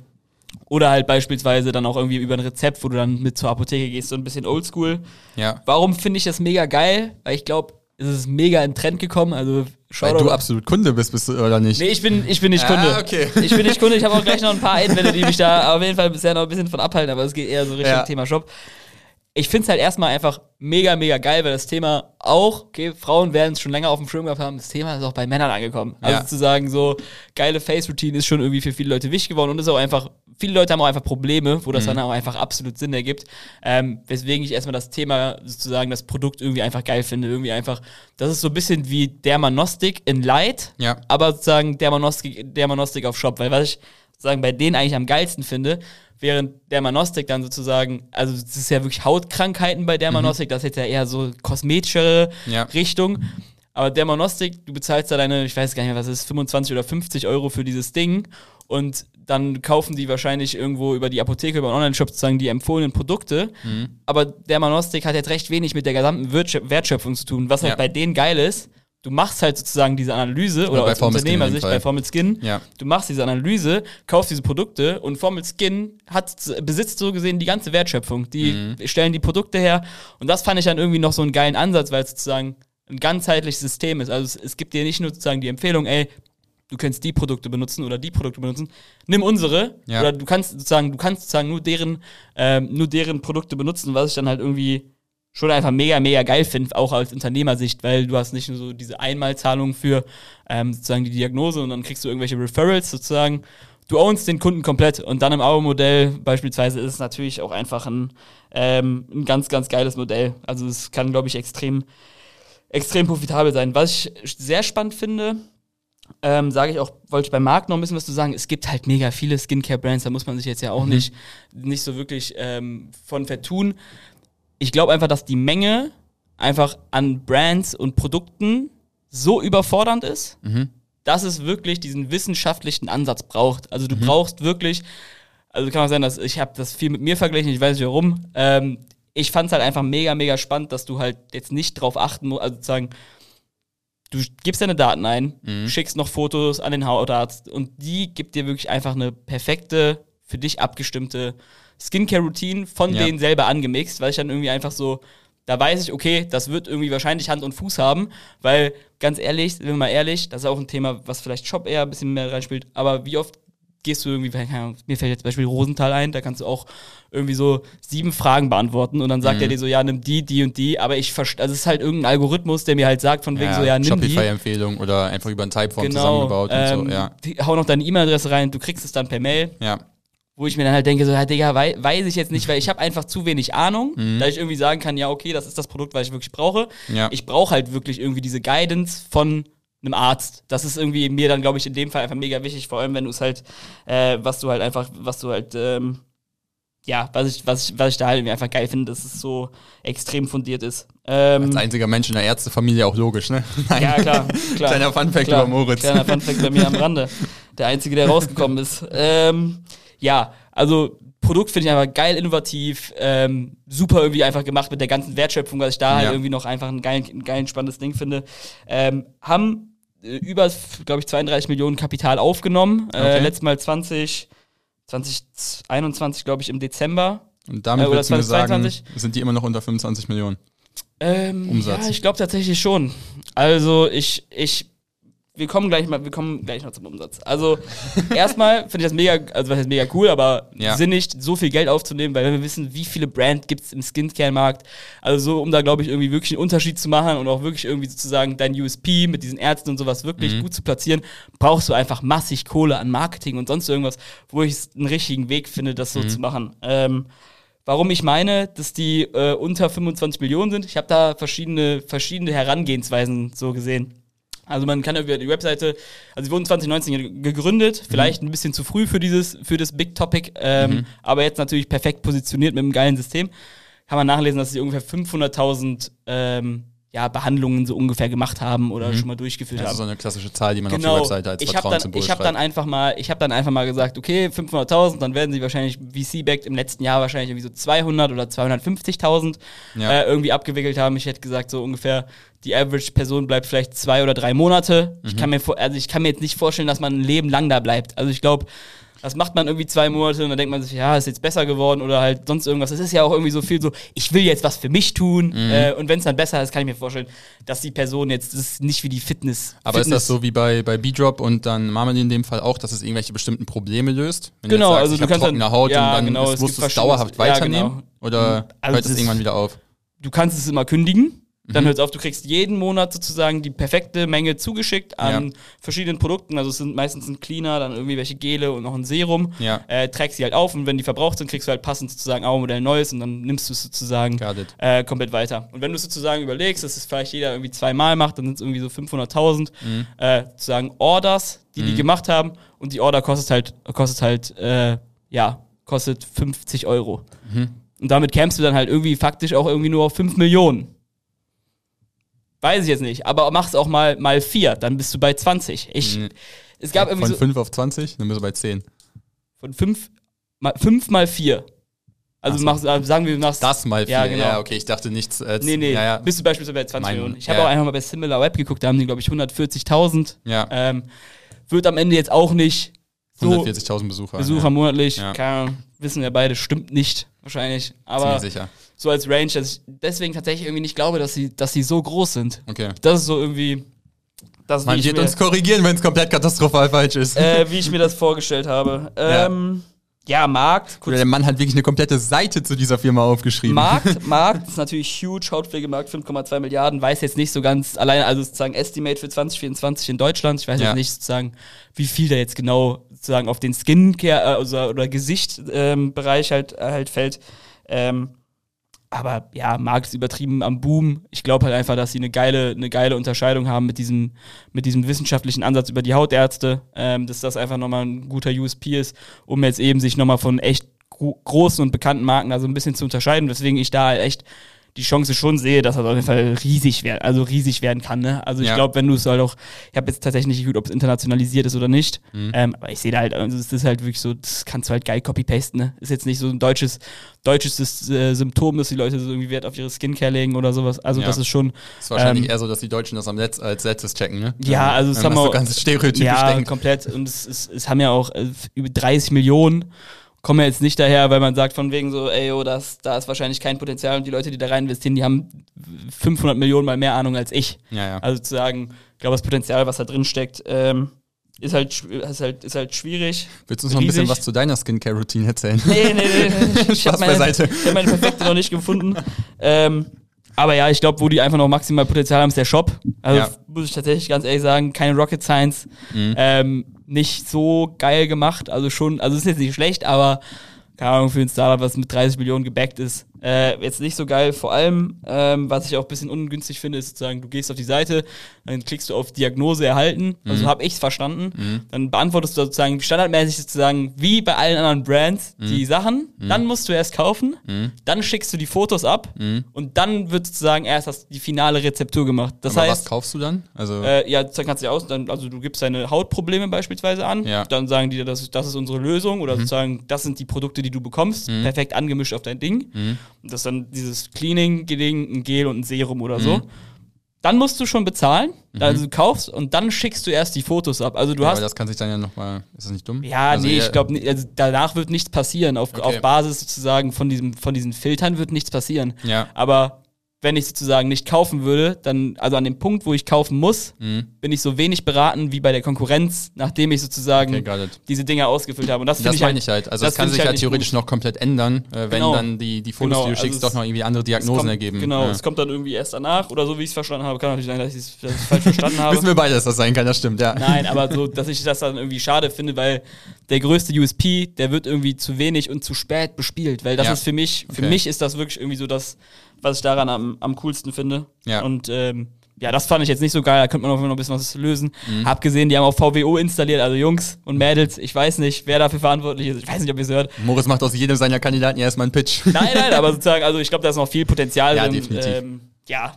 oder halt beispielsweise dann auch irgendwie über ein Rezept, wo du dann mit zur Apotheke gehst, so ein bisschen oldschool. ja. Warum finde ich das mega geil? Weil ich glaube, es ist mega in Trend gekommen. Also Weil Shoutout- du absolut Kunde bist, bist du oder nicht? Nee, ich bin, ich bin nicht Ah, Kunde. okay. Ich bin nicht Kunde. Ich habe auch gleich noch ein paar Einwände, die mich da auf jeden Fall bisher noch ein bisschen von abhalten, aber es geht eher so Richtung Ja. Thema Shop. Ich finde es halt erstmal einfach mega, mega geil, weil das Thema auch, okay, Frauen werden es schon länger auf dem Schirm gehabt haben, das Thema ist auch bei Männern angekommen. Also Ja. zu sagen, so geile Face-Routine ist schon irgendwie für viele Leute wichtig geworden und ist auch einfach, viele Leute haben auch einfach Probleme, wo Mhm. das dann auch einfach absolut Sinn ergibt. Ähm, weswegen ich erstmal das Thema, sozusagen das Produkt irgendwie einfach geil finde. Irgendwie einfach, das ist so ein bisschen wie Dermanostik in Light, Ja. aber sozusagen Dermanostik, Dermanostik auf Shop, weil was ich sozusagen bei denen eigentlich am geilsten finde, während Dermanostik dann sozusagen, also es ist ja wirklich Hautkrankheiten bei Dermanostik, das ist jetzt ja eher so kosmetischere Ja. Richtung. Aber Dermanostik, du bezahlst da deine, ich weiß gar nicht mehr, was es ist, 25 oder 50 Euro für dieses Ding und dann kaufen die wahrscheinlich irgendwo über die Apotheke, über einen Online-Shop sozusagen die empfohlenen Produkte. Aber Dermanostik hat jetzt recht wenig mit der gesamten Wertschöpfung zu tun, was halt Ja. bei denen geil ist, du machst halt sozusagen diese Analyse oder, bei als Unternehmer sich bei Formel Skin, Ja. du machst diese Analyse, kaufst diese Produkte und Formel Skin hat, besitzt so gesehen die ganze Wertschöpfung. Die Mhm. stellen die Produkte her und das fand ich dann irgendwie noch so einen geilen Ansatz, weil es sozusagen ein ganzheitliches System ist. Also es, es gibt dir nicht nur sozusagen die Empfehlung, ey, du kannst die Produkte benutzen oder die Produkte benutzen, nimm unsere Ja. oder du kannst sozusagen, du kannst sozusagen nur deren, ähm, nur deren Produkte benutzen, was ich dann halt irgendwie schon einfach mega, mega geil finde, auch als Unternehmersicht, weil du hast nicht nur so diese Einmalzahlung für ähm, sozusagen die Diagnose und dann kriegst du irgendwelche Referrals sozusagen. Du ownst den Kunden komplett und dann im Abo-Modell beispielsweise ist es natürlich auch einfach ein, ähm, ein ganz, ganz geiles Modell. Also es kann, glaube ich, extrem, extrem profitabel sein. Was ich sehr spannend finde, ähm, sage ich auch, wollte ich beim Markt noch ein bisschen was zu sagen. Es gibt halt mega viele Skincare-Brands, da muss man sich jetzt ja auch nicht, nicht so wirklich ähm, von vertun. Ich glaube einfach, dass die Menge einfach an Brands und Produkten so überfordernd ist, dass es wirklich diesen wissenschaftlichen Ansatz braucht. Also du brauchst wirklich, also kann auch sein, dass ich habe das viel mit mir verglichen, ich weiß nicht warum. Ähm, ich fand es halt einfach mega, mega spannend, dass du halt jetzt nicht drauf achten musst, also sozusagen, du gibst deine Daten ein, schickst noch Fotos an den Hautarzt und die gibt dir wirklich einfach eine perfekte, für dich abgestimmte Skincare-Routine von Ja. denen selber angemixt, weil ich dann irgendwie einfach so, da weiß ich, okay, das wird irgendwie wahrscheinlich Hand und Fuß haben, weil ganz ehrlich, sind wir mal ehrlich, das ist auch ein Thema, was vielleicht Shop eher ein bisschen mehr reinspielt, aber wie oft gehst du irgendwie, keine Ahnung, mir fällt jetzt zum Beispiel Rosenthal ein, da kannst du auch irgendwie so sieben Fragen beantworten und dann sagt Mhm. er dir so, ja, nimm die, die und die, aber ich verstehe, also es ist halt irgendein Algorithmus, der mir halt sagt von wegen so, ja, nimm die. Shopify-Empfehlung oder einfach über ein Typeform Genau, zusammengebaut ähm, und so, ja. die- hau noch deine E-Mail-Adresse rein, du kriegst es dann per Mail Ja. Wo ich mir dann halt denke, so, ja, Digga, wei weiß ich jetzt nicht, weil ich habe einfach zu wenig Ahnung, Mhm. da ich irgendwie sagen kann, ja, okay, das ist das Produkt, was ich wirklich brauche. Ja. Ich brauche halt wirklich irgendwie diese Guidance von einem Arzt. Das ist irgendwie mir dann, glaube ich, in dem Fall einfach mega wichtig, vor allem wenn du es halt, äh, was du halt einfach, was du halt, ähm, ja, was ich, was ich, was ich da halt irgendwie einfach geil finde, dass es so extrem fundiert ist. Ähm, Als einziger Mensch in der Ärztefamilie auch logisch, ne? Nein. ja, klar, klar. Kleiner Funfact über Moritz. Kleiner Funfact bei mir am Rande. Der einzige, der rausgekommen ist. Ähm, ja, also Produkt finde ich einfach geil, innovativ, ähm, super irgendwie einfach gemacht mit der ganzen Wertschöpfung, was ich da halt Ja. irgendwie noch einfach ein geil, ein geil spannendes Ding finde. Ähm, haben äh, über, glaube ich, 32 Millionen Kapital aufgenommen. Äh, Okay. letztes Mal 20, 2021, glaube ich, im Dezember. Und damit Äh, oder würdest du mir sagen, 2022? sind die immer noch unter 25 Millionen. Ähm, Umsatz. Ja, ich glaube tatsächlich schon. Also ich, ich, wir kommen gleich mal, wir kommen gleich noch zum Umsatz. Also erstmal finde ich das mega, also was heißt mega cool, aber Ja. sinnig, so viel Geld aufzunehmen, weil wir wissen, wie viele Brand gibt es im Skincare-Markt. Also so, um da glaube ich irgendwie wirklich einen Unterschied zu machen und auch wirklich irgendwie sozusagen dein USP mit diesen Ärzten und sowas wirklich Mhm. gut zu platzieren, brauchst du einfach massig Kohle an Marketing und sonst irgendwas, wo ich einen richtigen Weg finde, das so Mhm. zu machen. Ähm, Warum ich meine, dass die äh, unter 25 Millionen sind, ich habe da verschiedene, verschiedene Herangehensweisen so gesehen. Also man kann über die Webseite, also sie wurden 2019 ge- gegründet, vielleicht ein bisschen zu früh für dieses, für das Big Topic, ähm, aber jetzt natürlich perfekt positioniert mit einem geilen System. Kann man nachlesen, dass sie ungefähr 500.000 ähm, ja, Behandlungen so ungefähr gemacht haben oder schon mal durchgeführt Das haben ist so eine klassische Zahl, die man auf genau. der Webseite als ich habe dann, Vertrauenssymbol ich hab schreibt. dann einfach mal, ich habe dann einfach mal gesagt, okay, 500.000, dann werden sie wahrscheinlich VC-backed im letzten Jahr wahrscheinlich irgendwie so 200 oder 250.000 Ja. äh, irgendwie abgewickelt haben. Ich hätte gesagt so ungefähr die Average-Person bleibt vielleicht zwei oder drei Monate. Mhm. Ich kann mir vor, also ich kann mir jetzt nicht vorstellen, dass man ein Leben lang da bleibt. Also ich glaube das macht man irgendwie zwei Monate und dann denkt man sich, ja, ist jetzt besser geworden oder halt sonst irgendwas. Es ist ja auch irgendwie so viel so, ich will jetzt was für mich tun. Mhm. Äh, und wenn es dann besser ist, kann ich mir vorstellen, dass die Person jetzt, das ist nicht wie die Fitness. Aber ist Fitness das so wie bei, bei B-Drop und dann Marmelade in dem Fall auch, dass es irgendwelche bestimmten Probleme löst? Wenn Genau, du sagst, also ich du kannst trockene Haut ja, und dann genau, ist- es musst du es dauerhaft verschiedenes- ja, weiternehmen? genau. Oder Also hört es irgendwann wieder auf? du kannst es immer kündigen. Mhm. Dann hört es auf, du kriegst jeden Monat sozusagen die perfekte Menge zugeschickt an Ja. verschiedenen Produkten. Also es sind meistens ein Cleaner, dann irgendwie welche Gele und noch ein Serum. Ja. Äh, trägst sie halt auf und wenn die verbraucht sind, kriegst du halt passend sozusagen auch ein Modell Neues und dann nimmst du es sozusagen äh, komplett weiter. Und wenn du sozusagen überlegst, dass es vielleicht jeder irgendwie zweimal macht, dann sind es irgendwie so 500.000 Mhm. äh, sozusagen Orders, die die gemacht haben und die Order kostet halt, kostet halt, äh, ja, kostet 50 Euro. Mhm. Und damit kämst du dann halt irgendwie faktisch auch irgendwie nur auf 5 Millionen. Weiß ich jetzt nicht, aber mach's auch mal mal 4, dann bist du bei 20. Ich, Mhm. es gab irgendwie Von so 5 auf 20, dann bist du bei 10. von 5 mal, 5 mal 4. Also so. machst, äh, sagen wir, du machst Das mal viel. Ja, Ja, genau. okay, ich dachte nichts. Äh, Nee, nee, Ja, ja. bist du beispielsweise bei 20 Mein- Millionen. Ich ja, habe auch ja. einmal bei Similar Web geguckt, da haben die, glaube ich, 140.000. Ja. Ähm, wird am Ende jetzt auch nicht so 140.000 Besucher. Besucher monatlich. Ja. Keine Ahnung, wissen wir beide, stimmt nicht wahrscheinlich. Ja, Aber so als Range, dass ich deswegen tatsächlich irgendwie nicht glaube, dass sie, dass sie so groß sind. Okay. Das ist so irgendwie, das, Man wird uns korrigieren, wenn es komplett katastrophal falsch ist. äh, wie ich mir das vorgestellt habe. Ähm, ja. Markt. Oder der Mann hat wirklich eine komplette Seite zu dieser Firma aufgeschrieben. Markt, Markt ist natürlich huge, Hautpflegemarkt 5,2 Milliarden, weiß jetzt nicht so ganz alleine, also sozusagen Estimate für 2024 in Deutschland. Ich weiß Ja. jetzt nicht sozusagen, wie viel da jetzt genau sozusagen auf den Skincare äh, also, oder Gesicht-Bereich ähm, halt, äh, halt fällt. Ähm, aber ja, ist übertrieben am Boom. Ich glaube halt einfach, dass sie eine geile, eine geile Unterscheidung haben mit diesem, mit diesem wissenschaftlichen Ansatz über die Hautärzte, ähm, dass das einfach nochmal ein guter USP ist, um jetzt eben sich nochmal von echt gro großen und bekannten Marken da so ein bisschen zu unterscheiden, weswegen ich da halt echt die Chance schon sehe, dass das auf jeden Fall riesig werden, also riesig werden kann. Ne? Also ich Ja. glaube, wenn du es halt auch, ich habe jetzt tatsächlich nicht geguckt, ob es internationalisiert ist oder nicht, Mhm. ähm, aber ich sehe da halt, also es ist halt wirklich so, das kannst du halt geil copy-pasten. Ne? Ist jetzt nicht so ein deutsches, deutsches äh, Symptom, dass die Leute so irgendwie Wert auf ihre Skincare legen oder sowas. Also Ja. das ist schon, ist wahrscheinlich ähm, ehr so, dass die Deutschen das am Letz als letztes checken, ne? Ja, also es Wenn haben man so auch- ganz stereotypisch ja, denkt. komplett. Und es, es, es haben ja auch äh, über 30 Millionen. Kommen ja jetzt nicht daher, weil man sagt von wegen so, ey, oh, das, da ist wahrscheinlich kein Potenzial und die Leute, die da rein investieren, die haben 500 Millionen mal mehr Ahnung als ich. Ja, ja. Also zu sagen, ich glaube, das Potenzial, was da drin steckt, ähm, ist, halt, ist, halt, ist halt schwierig. Willst du uns noch ein bisschen was zu deiner Skincare-Routine erzählen? Nee, nee, nee. nee. Ich habe meine, ich hab meine perfekte noch nicht gefunden. Ähm, aber ja, ich glaube, wo die einfach noch maximal Potenzial haben, ist der Shop. Also Ja. muss ich tatsächlich ganz ehrlich sagen, keine Rocket Science. Mhm. Ähm, nicht so geil gemacht. Also schon, also ist jetzt nicht schlecht, aber keine Ahnung, für ein Startup, was mit 30 Millionen gebackt ist, äh, jetzt nicht so geil. Vor allem, ähm, was ich auch ein bisschen ungünstig finde, ist sozusagen, du gehst auf die Seite, dann klickst du auf Diagnose erhalten, also habe ich es verstanden, dann beantwortest du sozusagen standardmäßig sozusagen wie bei allen anderen Brands die Sachen, dann musst du erst kaufen, dann schickst du die Fotos ab. Und dann wird sozusagen erst das, die finale Rezeptur gemacht. Das Aber was heißt, kaufst du dann? Also, äh, ja, dann kannst du aus, dann, also du gibst deine Hautprobleme beispielsweise an, Ja. Mhm. dann sagen die dir, das, das ist unsere Lösung oder sozusagen, das sind die Produkte, die du bekommst, perfekt angemischt auf dein Ding. Mhm. Das ist dann dieses Cleaning, Geding, ein Gel und ein Serum oder Mhm. so. Dann musst du schon bezahlen, also du kaufst und dann schickst du erst die Fotos ab. Also du ja, hast aber das kann sich dann ja nochmal. Ist das nicht dumm? ja, also nee, ich glaube, also danach wird nichts passieren. Auf, Okay. auf Basis sozusagen von, diesem, von diesen Filtern wird nichts passieren. Ja. Aber wenn ich sozusagen nicht kaufen würde, dann, also an dem Punkt, wo ich kaufen muss, Mhm. bin ich so wenig beraten wie bei der Konkurrenz, nachdem ich sozusagen Okay, diese Dinger ausgefüllt habe. Und das, Das ich meine halt, ich halt. Also das das, kann sich ich halt halt theoretisch gut. noch komplett ändern, äh, wenn Genau. dann die, die Fotos, Genau, die du also schickst, es- doch noch irgendwie andere Diagnosen kommt, ergeben. Genau, Ja. es kommt dann irgendwie erst danach oder so, wie ich es verstanden habe. Kann natürlich sein, dass ich es falsch verstanden habe. Wissen wir beide, dass das sein kann, das stimmt, ja. Nein, aber so, dass ich das dann irgendwie schade finde, weil der größte USP, der wird irgendwie zu wenig und zu spät bespielt, weil das Ja. ist für mich, für Okay. mich ist das wirklich irgendwie so das, was ich daran am, am coolsten finde. Ja. Und ähm, ja, das fand ich jetzt nicht so geil, da könnte man noch ein bisschen was lösen. Mhm. Hab gesehen, die haben auch VWO installiert, also Jungs und Mädels, ich weiß nicht, wer dafür verantwortlich ist, ich weiß nicht, ob ihr es hört. Moritz macht aus jedem seiner Kandidaten erstmal einen Pitch. Nein, nein, aber sozusagen, also ich glaube, da ist noch viel Potenzial Ja, drin. definitiv. Ähm, ja,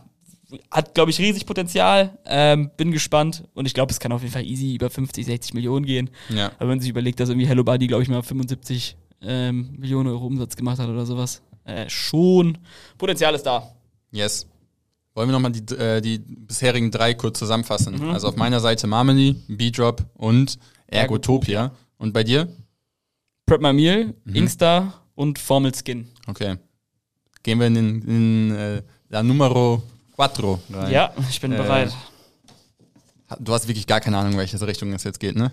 hat, glaube ich, riesig Potenzial. Ähm, bin gespannt und ich glaube, es kann auf jeden Fall easy über 50, 60 Millionen gehen. Ja. Aber wenn man sich überlegt, dass irgendwie Hello Buddy, glaube ich, mal 75 ähm, Millionen Euro Umsatz gemacht hat oder sowas. Äh, schon. Potenzial ist da. Yes. Wollen wir nochmal die, äh, die bisherigen drei kurz zusammenfassen? Mhm. Also auf meiner Seite Marmony, B-Drop und Ergotopia. Und bei dir? Prep My Meal, Mhm. Inkster und Formel Skin. Okay. Gehen wir in, den- in äh, La Numero 4 rein. Ja, ich bin Äh, bereit. Du hast wirklich gar keine Ahnung, welche Richtung es jetzt geht, ne?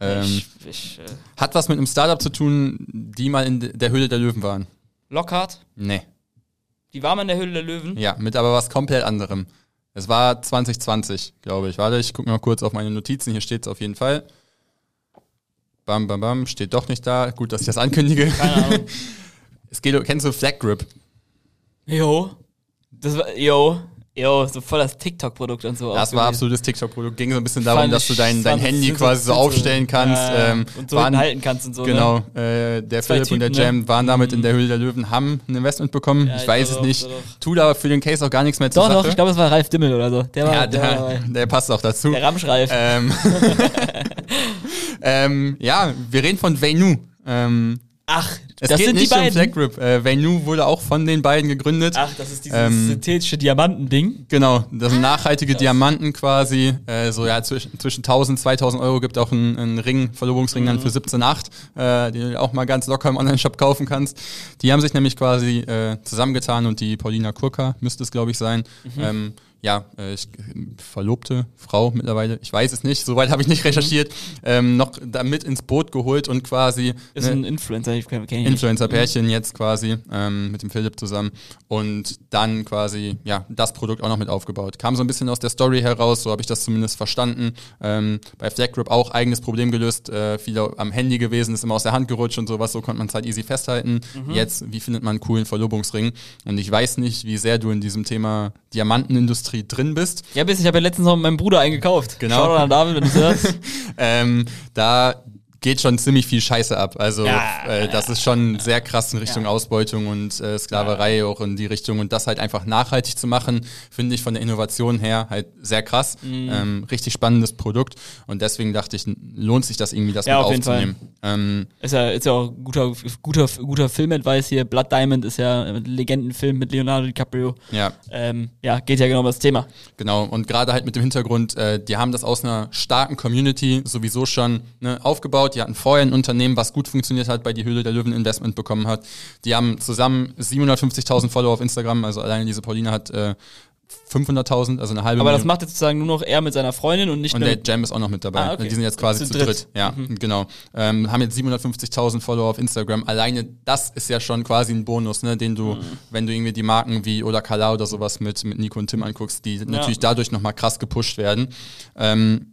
Ähm, ich, ich, äh, hat was mit einem Startup zu tun, die mal in der Höhle der Löwen waren? Lockhart, Nee. die war mal in der Höhle der Löwen. Ja, mit aber was komplett anderem. Es war 2020, glaube ich. Warte, ich gucke mal kurz auf meine Notizen. Hier steht es auf jeden Fall. Bam, bam, bam. Steht doch nicht da. Gut, dass ich das ankündige. Keine Ahnung. Es geht, kennst du Flag Grip? Jo. Das war, jo. Jo, so voll das TikTok-Produkt und so. Das auch war absolutes TikTok-Produkt. Ging so ein bisschen darum, dass du dein, dein Handy quasi so aufstellen kannst. Ja, ja. Ähm, und so waren- halten kannst und so. Genau, Ne? äh, der Zwei Philipp und der Typen, ne? Jam waren damit in der Höhle der Löwen, haben ein Investment bekommen. Ja, ich ich weiß glaub es nicht. Tut aber für den Case auch gar nichts mehr zur Doch, Sache. doch, ich glaube, es war Ralf Dimmel oder so. Der war, ja, der, war der, dabei. der passt auch dazu. Der Ramschreif. Ähm, ähm, ja, wir reden von Venu. Ähm, Ach, Es Das geht sind die nicht um beiden? Flag Grip. Äh, Venu wurde auch von den beiden gegründet. Ach, das ist dieses Ähm, synthetische Diamantending. Genau, das sind nachhaltige Diamanten quasi. Äh, so ja, zwischen, zwischen 1000, 2000 Euro gibt auch einen, einen Ring, Verlobungsring dann für 17,8, äh, den du auch mal ganz locker im Online-Shop kaufen kannst. Die haben sich nämlich quasi äh, zusammengetan und die Paulina Kurka müsste es, glaube ich, sein. Ähm, ja, äh, ich, verlobte Frau mittlerweile, ich weiß es nicht, soweit habe ich nicht recherchiert, ähm, noch damit ins Boot geholt und quasi Ist ne, ein Influencer, ich kenn kenn. Influencer-Pärchen jetzt quasi ähm, mit dem Philipp zusammen und dann quasi ja das Produkt auch noch mit aufgebaut. Kam so ein bisschen aus der Story heraus, so habe ich das zumindest verstanden. Ähm, bei Flag Grip auch eigenes Problem gelöst, äh, viele am Handy gewesen, ist immer aus der Hand gerutscht und sowas, so konnte man es halt easy festhalten. Jetzt, wie findet man einen coolen Verlobungsring? Und ich weiß nicht, wie sehr du in diesem Thema Diamantenindustrie drin bist. Ja, bis ich habe ja letztens noch mit meinem Bruder eingekauft. Genau. Schau an David, wenn du hörst. ähm, da geht schon ziemlich viel Scheiße ab. Also Ja, äh, das ist schon sehr krass in Richtung Ja. Ausbeutung und äh, Sklaverei auch in die Richtung. Und das halt einfach nachhaltig zu machen, finde ich von der Innovation her halt sehr krass. Mhm. Ähm, richtig spannendes Produkt. Und deswegen dachte ich, lohnt sich das irgendwie, das Ja, mit aufzunehmen. Ähm, Ist ja, ist ja auch guter, guter, guter Filmadvice hier. Blood Diamond ist ja ein Legendenfilm mit Leonardo DiCaprio. ja, Ähm, ja, geht ja genau um das Thema. Genau, und gerade halt mit dem Hintergrund, äh, die haben das aus einer starken Community sowieso schon ne, aufgebaut. Die hatten vorher ein Unternehmen, was gut funktioniert hat, bei die Höhle der Löwen Investment bekommen hat. Die haben zusammen 750.000 Follower auf Instagram, also alleine diese Pauline hat äh, 500.000, also eine halbe Aber das Million. macht jetzt sozusagen nur noch er mit seiner Freundin und nicht Und mehr. der Jam ist auch noch mit dabei. Ah, okay. Die sind jetzt quasi Zu dritt. dritt. Ja, genau. Ähm, haben jetzt 750.000 Follower auf Instagram. Alleine das ist ja schon quasi ein Bonus, ne, den du, wenn du irgendwie die Marken wie oder Kala oder sowas mit, mit Nico und Tim anguckst, die natürlich dadurch nochmal krass gepusht werden. Ähm,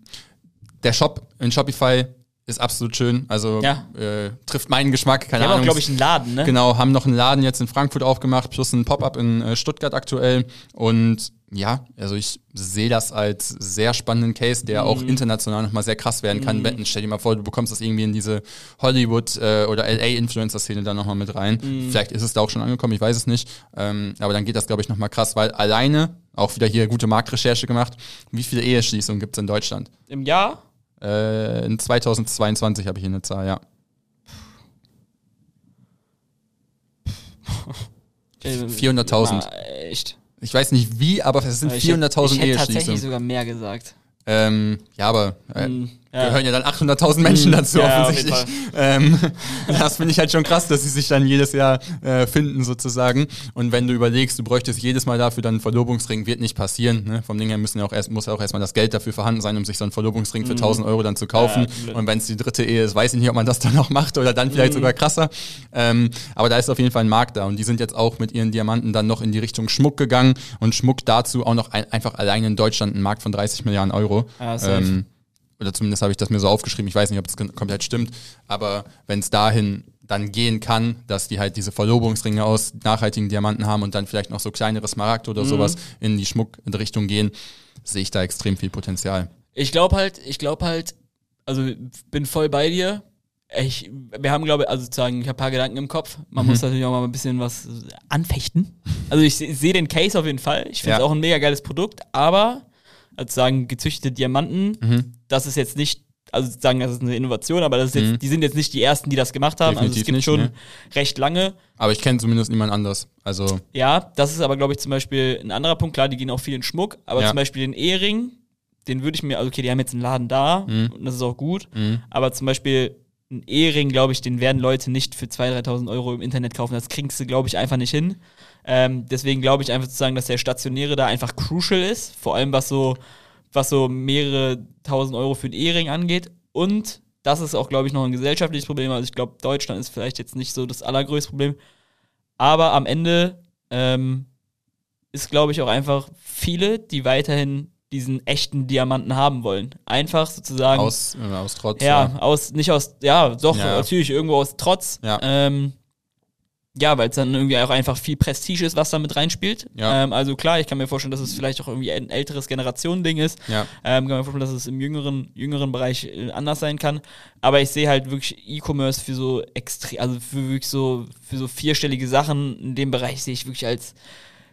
der Shop in Shopify ist absolut schön. Also Ja. äh, trifft meinen Geschmack, Die keine haben auch, Ahnung. glaube ich, einen Laden, ne? Genau, haben noch einen Laden jetzt in Frankfurt aufgemacht, plus ein Pop-up in äh, Stuttgart aktuell. Und ja, also ich sehe das als sehr spannenden Case, der auch Mhm. international nochmal sehr krass werden kann. Wetten, stell dir mal vor, du bekommst das irgendwie in diese Hollywood- äh, oder LA-Influencer-Szene dann nochmal mit rein. Mhm. Vielleicht ist es da auch schon angekommen, ich weiß es nicht. Ähm, aber dann geht das, glaube ich, nochmal krass, weil alleine, auch wieder hier gute Marktrecherche gemacht, wie viele Eheschließungen gibt es in Deutschland? Im Jahr? Äh, in 2022 habe ich hier eine Zahl, ja. Äh, 400.000. na, Echt. Ich weiß nicht wie, aber es sind Ich hätte- 400.000 Ich hätte tatsächlich Eheschließungen. sogar mehr gesagt. Ähm, ja, aber äh, Hm, ja. gehören ja dann 800.000 Menschen dazu Ja, offensichtlich. Ähm, das finde ich halt schon krass, dass sie sich dann jedes Jahr äh, finden sozusagen. Und wenn du überlegst, du bräuchtest jedes Mal dafür dann einen Verlobungsring, wird nicht passieren. Ne? Vom Ding her müssen ja auch erst, muss ja auch erstmal das Geld dafür vorhanden sein, um sich so einen Verlobungsring für 1000 Euro dann zu kaufen. Mhm. Ja. Und wenn es die dritte Ehe ist, weiß ich nicht, ob man das dann noch macht oder dann vielleicht sogar krasser. Ähm, aber da ist auf jeden Fall ein Markt da. Und die sind jetzt auch mit ihren Diamanten dann noch in die Richtung Schmuck gegangen. Und Schmuck dazu auch noch ein, einfach allein in Deutschland ein Markt von 30 Milliarden Euro. Ja, safe. ähm, oder zumindest habe ich das mir so aufgeschrieben. Ich weiß nicht, ob das komplett stimmt. Aber wenn es dahin dann gehen kann, dass die halt diese Verlobungsringe aus nachhaltigen Diamanten haben und dann vielleicht noch so kleinere Smaragde Mhm. oder sowas in die Schmuckrichtung gehen, sehe ich da extrem viel Potenzial. Ich glaube halt, ich glaube halt, also bin voll bei dir. Ich, wir haben, glaube ich, also sozusagen, ich habe ein paar Gedanken im Kopf. Man Mhm. muss natürlich auch mal ein bisschen was anfechten. Also ich se- sehe den Case auf jeden Fall. Ich finde es Ja. auch ein mega geiles Produkt, aber als sagen gezüchtete Diamanten, Mhm. das ist jetzt nicht, also sagen, das ist eine Innovation, aber das ist jetzt, die sind jetzt nicht die ersten, die das gemacht haben. also es Mhm. Definitiv gibt nicht, schon ne. recht lange. Aber ich kenne zumindest niemand anders. Also, Ja, das ist aber, glaube ich, zum Beispiel ein anderer Punkt. Klar, die gehen auch viel in Schmuck, aber Ja. zum Beispiel den Ehering, den würde ich mir, also okay, die haben jetzt einen Laden da Mhm. und das ist auch gut, aber zum Beispiel ein Ehering, glaube ich, den werden Leute nicht für 2.000, 3.000 Euro im Internet kaufen. Das kriegst du, glaube ich, einfach nicht hin. Ähm, deswegen glaube ich einfach zu sagen, dass der Stationäre da einfach crucial ist, vor allem was so, was so mehrere tausend Euro für einen Ehering angeht. Und das ist auch, glaube ich, noch ein gesellschaftliches Problem. Also ich glaube, Deutschland ist vielleicht jetzt nicht so das allergrößte Problem. Aber am Ende ähm, ist, glaube ich, auch einfach viele, die weiterhin diesen echten Diamanten haben wollen. Einfach sozusagen. aus, äh, aus Trotz. ja, aus, nicht aus, ja, doch, Ja. natürlich irgendwo aus Trotz. Ja. Ähm, ja, weil es dann irgendwie auch einfach viel Prestige ist, was da mit reinspielt. Ja. Ähm, also klar, ich kann mir vorstellen, dass es vielleicht auch irgendwie ein älteres Generationending ist. Ja. Ähm, kann mir vorstellen, dass es im jüngeren, jüngeren Bereich äh, anders sein kann. Aber ich sehe halt wirklich E-Commerce für so extrem, also für wirklich so, für so vierstellige Sachen in dem Bereich sehe ich wirklich als,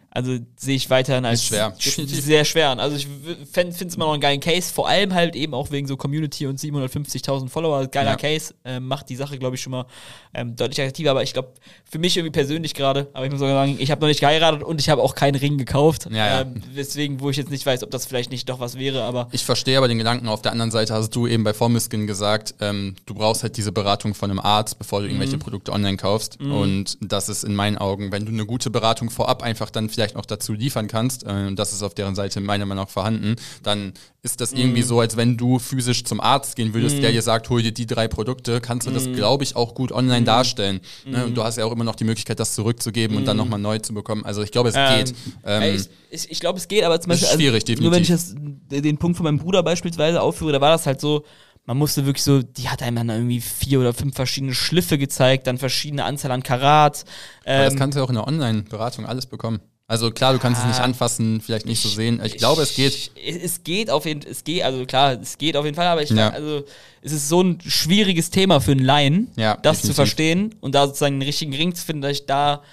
Also sehe ich weiterhin als schwer, sehr schwer an. Also ich finde es immer noch einen geilen Case, vor allem halt eben auch wegen so Community und 750.000 Follower. Geiler Ja. Case, ähm, macht die Sache, glaube ich, schon mal ähm, deutlich attraktiver. Aber ich glaube, für mich irgendwie persönlich gerade, aber ich muss auch sagen, ich habe noch nicht geheiratet und ich habe auch keinen Ring gekauft. Ja, ja. Ähm, deswegen, wo ich jetzt nicht weiß, ob das vielleicht nicht doch was wäre, aber Ich verstehe aber den Gedanken. Auf der anderen Seite hast du eben bei Formiskin gesagt, ähm, du brauchst halt diese Beratung von einem Arzt, bevor du irgendwelche Mhm. Produkte online kaufst. Und das ist in meinen Augen, wenn du eine gute Beratung vorab einfach dann vielleicht noch dazu liefern kannst, äh, und das ist auf deren Seite meiner Meinung nach vorhanden, dann ist das irgendwie Mhm. so, als wenn du physisch zum Arzt gehen würdest, der dir sagt, hol dir die drei Produkte, kannst du Mhm. das, glaube ich, auch gut online darstellen. Ne? Und du hast ja auch immer noch die Möglichkeit, das zurückzugeben und dann nochmal neu zu bekommen. Also ich glaube, es Mhm. Ähm, geht. Ähm, Ey, ich ich, ich glaube, es geht, aber zum ist Beispiel. schwierig, also, Nur wenn ich definitiv. das, den Punkt von meinem Bruder beispielsweise aufführe, da war das halt so, man musste wirklich so, die hat einem dann irgendwie vier oder fünf verschiedene Schliffe gezeigt, dann verschiedene Anzahl an Karat. Aber das Ähm, kannst du auch in der Online-Beratung alles bekommen. Also klar, du kannst es nicht Ah. anfassen, vielleicht nicht so sehen. Ich glaube, es geht. Es, geht auf jeden Fall, es geht, also klar, es geht auf jeden Fall, aber ich Ja. also es ist so ein schwieriges Thema für einen Laien, Ja, das zu definitiv. verstehen und da sozusagen einen richtigen Ring zu finden, dass ich da,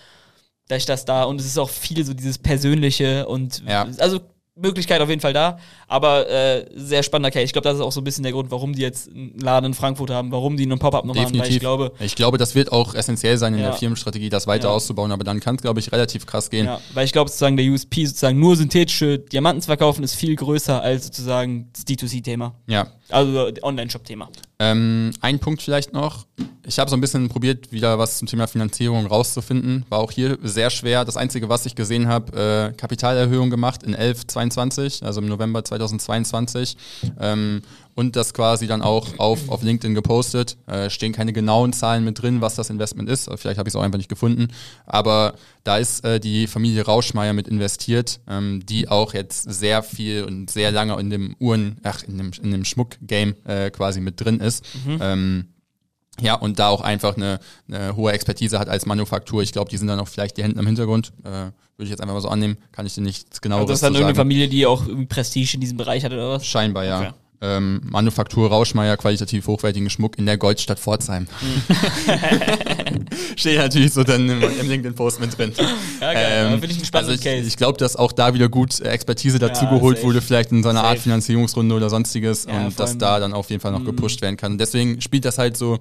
dass ich das da und es ist auch viel so dieses Persönliche und Ja. also Möglichkeit auf jeden Fall da, aber äh, sehr spannender Case. Ich glaube, das ist auch so ein bisschen der Grund, warum die jetzt einen Laden in Frankfurt haben, warum die einen Pop-Up noch machen, Definitiv. ich glaube, ich glaube, das wird auch essentiell sein in Ja. der Firmenstrategie, das weiter Ja. auszubauen, aber dann kann es, glaube ich, relativ krass gehen. ja, weil ich glaube sozusagen der USP sozusagen nur synthetische Diamanten zu verkaufen ist viel größer als sozusagen das D2C-Thema. Ja. Also Online-Shop-Thema. Ähm, ein Punkt vielleicht noch. Ich habe so ein bisschen probiert, wieder was zum Thema Finanzierung rauszufinden. War auch hier sehr schwer. Das Einzige, was ich gesehen habe, äh, Kapitalerhöhung gemacht in 1122, also im November 2022. Ähm, und das quasi dann auch auf, auf LinkedIn gepostet. Äh, stehen keine genauen Zahlen mit drin, was das Investment ist. Vielleicht habe ich es auch einfach nicht gefunden. Aber da ist äh, die Familie Rauschmeier mit investiert, ähm, die auch jetzt sehr viel und sehr lange in dem Uhren, ach, in dem, in dem Schmuck-Game äh, quasi mit drin ist. Ähm, ja, und da auch einfach eine, eine hohe Expertise hat als Manufaktur. Ich glaube, die sind dann auch vielleicht die Hände im Hintergrund. Äh, Würde ich jetzt einfach mal so annehmen. Kann ich dir nichts genaueres Also das ist dann irgendeine sagen. Familie, die auch irgendwie Prestige in diesem Bereich hat oder was? Scheinbar, ja. Okay. Ähm, Manufaktur Rauschmeier, qualitativ hochwertigen Schmuck in der Goldstadt Pforzheim. Hm. Steht natürlich so dann im, im LinkedIn-Post mit drin. Ja, geil. Finde ich also ich, Case. ich glaube, dass auch da wieder gut äh, Expertise dazu Ja, wurde, vielleicht in so einer Art Safe. Finanzierungsrunde oder sonstiges Ja, und dass da dann auf jeden Fall noch gepusht werden kann. Deswegen spielt das halt so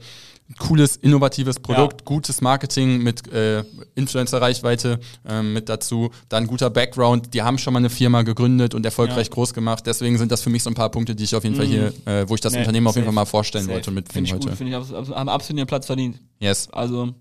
cooles, innovatives Produkt, Ja. gutes Marketing mit äh, Influencer-Reichweite ähm, mit dazu, dann guter Background. Die haben schon mal eine Firma gegründet und erfolgreich Ja. groß gemacht. Deswegen sind das für mich so ein paar Punkte, die ich auf jeden Fall hier, äh, wo ich das Nee, Unternehmen auf jeden. Fall mal vorstellen Safe. wollte und Finde mitbringen ich heute. gut, finde ich, haben absolut ihren Platz verdient. Yes. Also,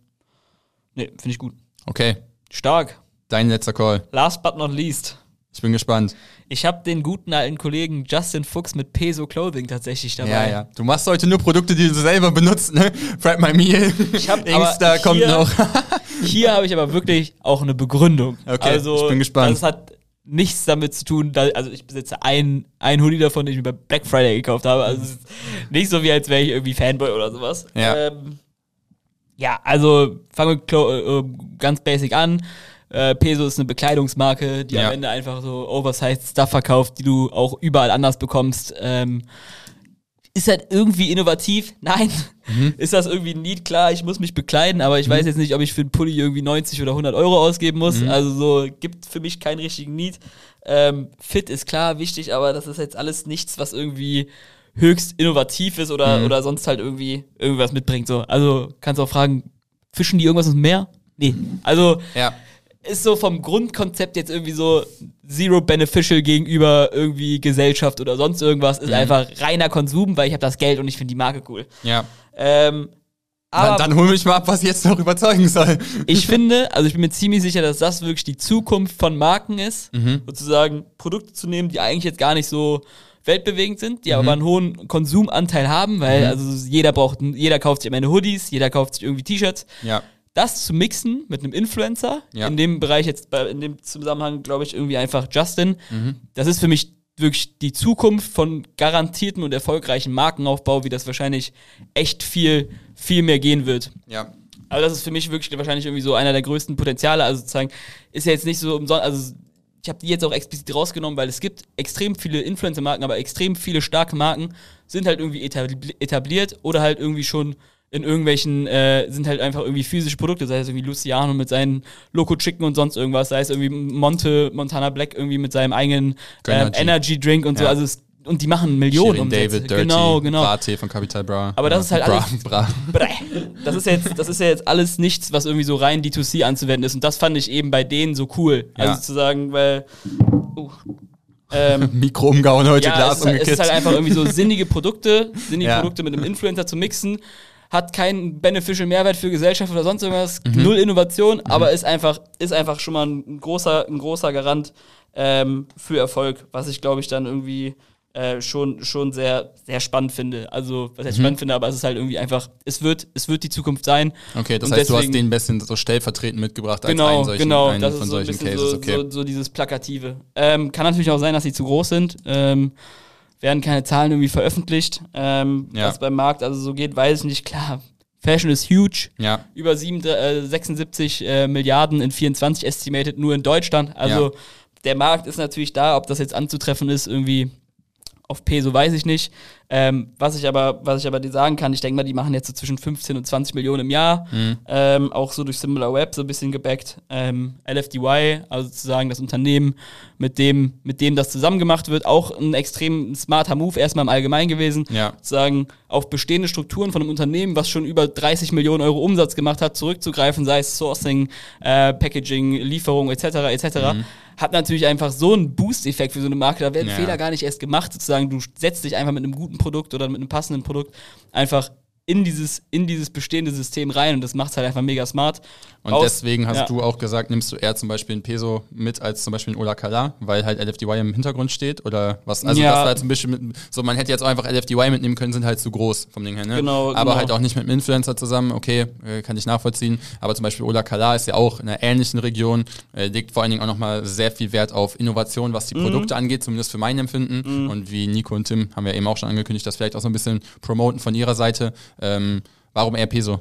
nee, finde ich gut. Okay. Stark. Dein letzter Call. Last but not least. Ich bin gespannt. Ich habe den guten alten Kollegen Justin Fuchs mit Peso Clothing tatsächlich dabei. Ja, ja. Du machst heute nur Produkte, die du selber benutzt, ne? Prep My Meal. Ich hab Insta kommt hier- noch. Hier habe ich aber wirklich auch eine Begründung. Okay, also, ich bin gespannt. Das hat nichts damit zu tun, da, also ich besitze ein, ein Hoodie davon, den ich mir bei Black Friday gekauft habe. Also es ist nicht so wie als wäre ich irgendwie Fanboy oder sowas. Ja. Ähm, ja, also fangen wir äh, ganz basic an. Äh, Peso ist eine Bekleidungsmarke, die Ja. am Ende einfach so oversized Stuff verkauft, die du auch überall anders bekommst. Ähm, ist halt irgendwie innovativ? Nein. Mhm. Ist das irgendwie ein Need? Klar, ich muss mich bekleiden, aber ich weiß jetzt nicht, ob ich für einen Pulli irgendwie 90 oder 100 Euro ausgeben muss. Mhm. Also so gibt für mich keinen richtigen Need. Ähm, fit ist klar wichtig, aber das ist jetzt alles nichts, was irgendwie höchst innovativ ist oder, Mhm. oder sonst halt irgendwie irgendwas mitbringt. So. Also kannst auch fragen, fischen die irgendwas ins Meer? Nee. Also Ja. Ist so vom Grundkonzept jetzt irgendwie so zero beneficial gegenüber irgendwie Gesellschaft oder sonst irgendwas. Ist Mhm. einfach reiner Konsum, weil ich habe das Geld und ich finde die Marke cool. Ja. Ähm, aber Dann, dann hol mich mal ab, was jetzt noch überzeugen soll. ich finde, also ich bin mir ziemlich sicher, dass das wirklich die Zukunft von Marken ist, Mhm. sozusagen Produkte zu nehmen, die eigentlich jetzt gar nicht so weltbewegend sind, die Mhm. aber einen hohen Konsumanteil haben, weil also jeder braucht, jeder kauft sich am Ende Hoodies, jeder kauft sich irgendwie T-Shirts. Ja. Das zu mixen mit einem Influencer, Ja. in dem Bereich jetzt, bei, in dem Zusammenhang glaube ich irgendwie einfach Justin, Mhm. das ist für mich wirklich die Zukunft von garantierten und erfolgreichen Markenaufbau, wie das wahrscheinlich echt viel, viel mehr gehen wird. Ja. Also das ist für mich wirklich wahrscheinlich irgendwie so einer der größten Potenziale. Also sozusagen ist ja jetzt nicht so umsonst, also ich habe die jetzt auch explizit rausgenommen, weil es gibt extrem viele Influencer-Marken, aber extrem viele starke Marken sind halt irgendwie etabli- etabliert oder halt irgendwie schon in irgendwelchen, äh, sind halt einfach irgendwie physische Produkte, sei es irgendwie Luciano mit seinen Loco Chicken und sonst irgendwas, sei es irgendwie Monte, Montana Black irgendwie mit seinem eigenen ähm, Energy. Drink und so, Ja. also es, und die machen Millionen Shirin Umsätze. David, Dirty, genau, genau. Bra-Tee von Capital Bra. Aber das ist halt Bra, alles- Bra. Bräh. Das ist jetzt, das ist ja jetzt alles nichts, was irgendwie so rein D2C anzuwenden ist. Und das fand ich eben bei denen so cool. Also Ja. zu sagen, weil. Uh, ähm, Mikro umgehauen heute, ja, Glas es ist, halt, es umgekippt. ist halt einfach irgendwie so sinnige Produkte, sinnige Ja. Produkte mit einem Influencer zu mixen. Hat keinen beneficial Mehrwert für Gesellschaft oder sonst irgendwas, Mhm. null Innovation, aber ist einfach, ist einfach schon mal ein großer, ein großer Garant ähm, für Erfolg, was ich glaube ich dann irgendwie äh, schon, schon sehr, sehr spannend finde. Also, was Mhm. ich spannend finde, aber es ist halt irgendwie einfach, es wird, es wird die Zukunft sein. Okay, das Und heißt, du hast deswegen- den ein bisschen so stellvertretend mitgebracht als Genau, einen solchen, genau, einen das von ist so solchen Cases. so, okay. so, so dieses Plakative. Ähm, kann natürlich auch sein, dass sie zu groß sind. Ähm, werden keine Zahlen irgendwie veröffentlicht. Ähm, Ja. Was beim Markt also so geht, weiß ich nicht. Klar, Fashion ist huge. ja, Über sieben, äh, 76 äh, Milliarden in 24 estimated nur in Deutschland. Also Ja. der Markt ist natürlich da. Ob das jetzt anzutreffen ist, irgendwie auf Peso weiß ich nicht. Ähm, was ich aber, was ich aber dir sagen kann, ich denke mal, die machen jetzt so zwischen 15 und 20 Millionen im Jahr. Mhm. Ähm, auch so durch Similar Web so ein bisschen gebackt. Ähm, LFDY, also sozusagen das Unternehmen, mit dem, mit dem das zusammen gemacht wird, auch ein extrem smarter Move erstmal im Allgemeinen gewesen. Ja. Sozusagen auf bestehende Strukturen von einem Unternehmen, was schon über 30 Millionen Euro Umsatz gemacht hat, zurückzugreifen, sei es Sourcing, äh, Packaging, Lieferung etc. etc. Hat natürlich einfach so einen Boost-Effekt für so eine Marke. Da werden Ja. Fehler gar nicht erst gemacht. Sozusagen, du setzt dich einfach mit einem guten Produkt oder mit einem passenden Produkt einfach in dieses, in dieses bestehende System rein und das macht es halt einfach mega smart. Und Aus- deswegen hast ja. du auch gesagt, nimmst du eher zum Beispiel ein Peso mit als zum Beispiel ein Ola Kala, weil halt LFDY im Hintergrund steht oder was? Also Ja. das war jetzt ein bisschen mit, so man hätte jetzt auch einfach LFDY mitnehmen können, sind halt zu groß vom Ding her, ne? Genau, Aber genau. halt auch nicht mit einem Influencer zusammen, okay, äh, kann ich nachvollziehen. Aber zum Beispiel Ola Kala ist ja auch in einer ähnlichen Region, äh, legt vor allen Dingen auch nochmal sehr viel Wert auf Innovation, was die Mhm. Produkte angeht, zumindest für mein Empfinden. Und wie Nico und Tim haben wir eben auch schon angekündigt, das vielleicht auch so ein bisschen promoten von ihrer Seite. Ähm, warum eher Peso?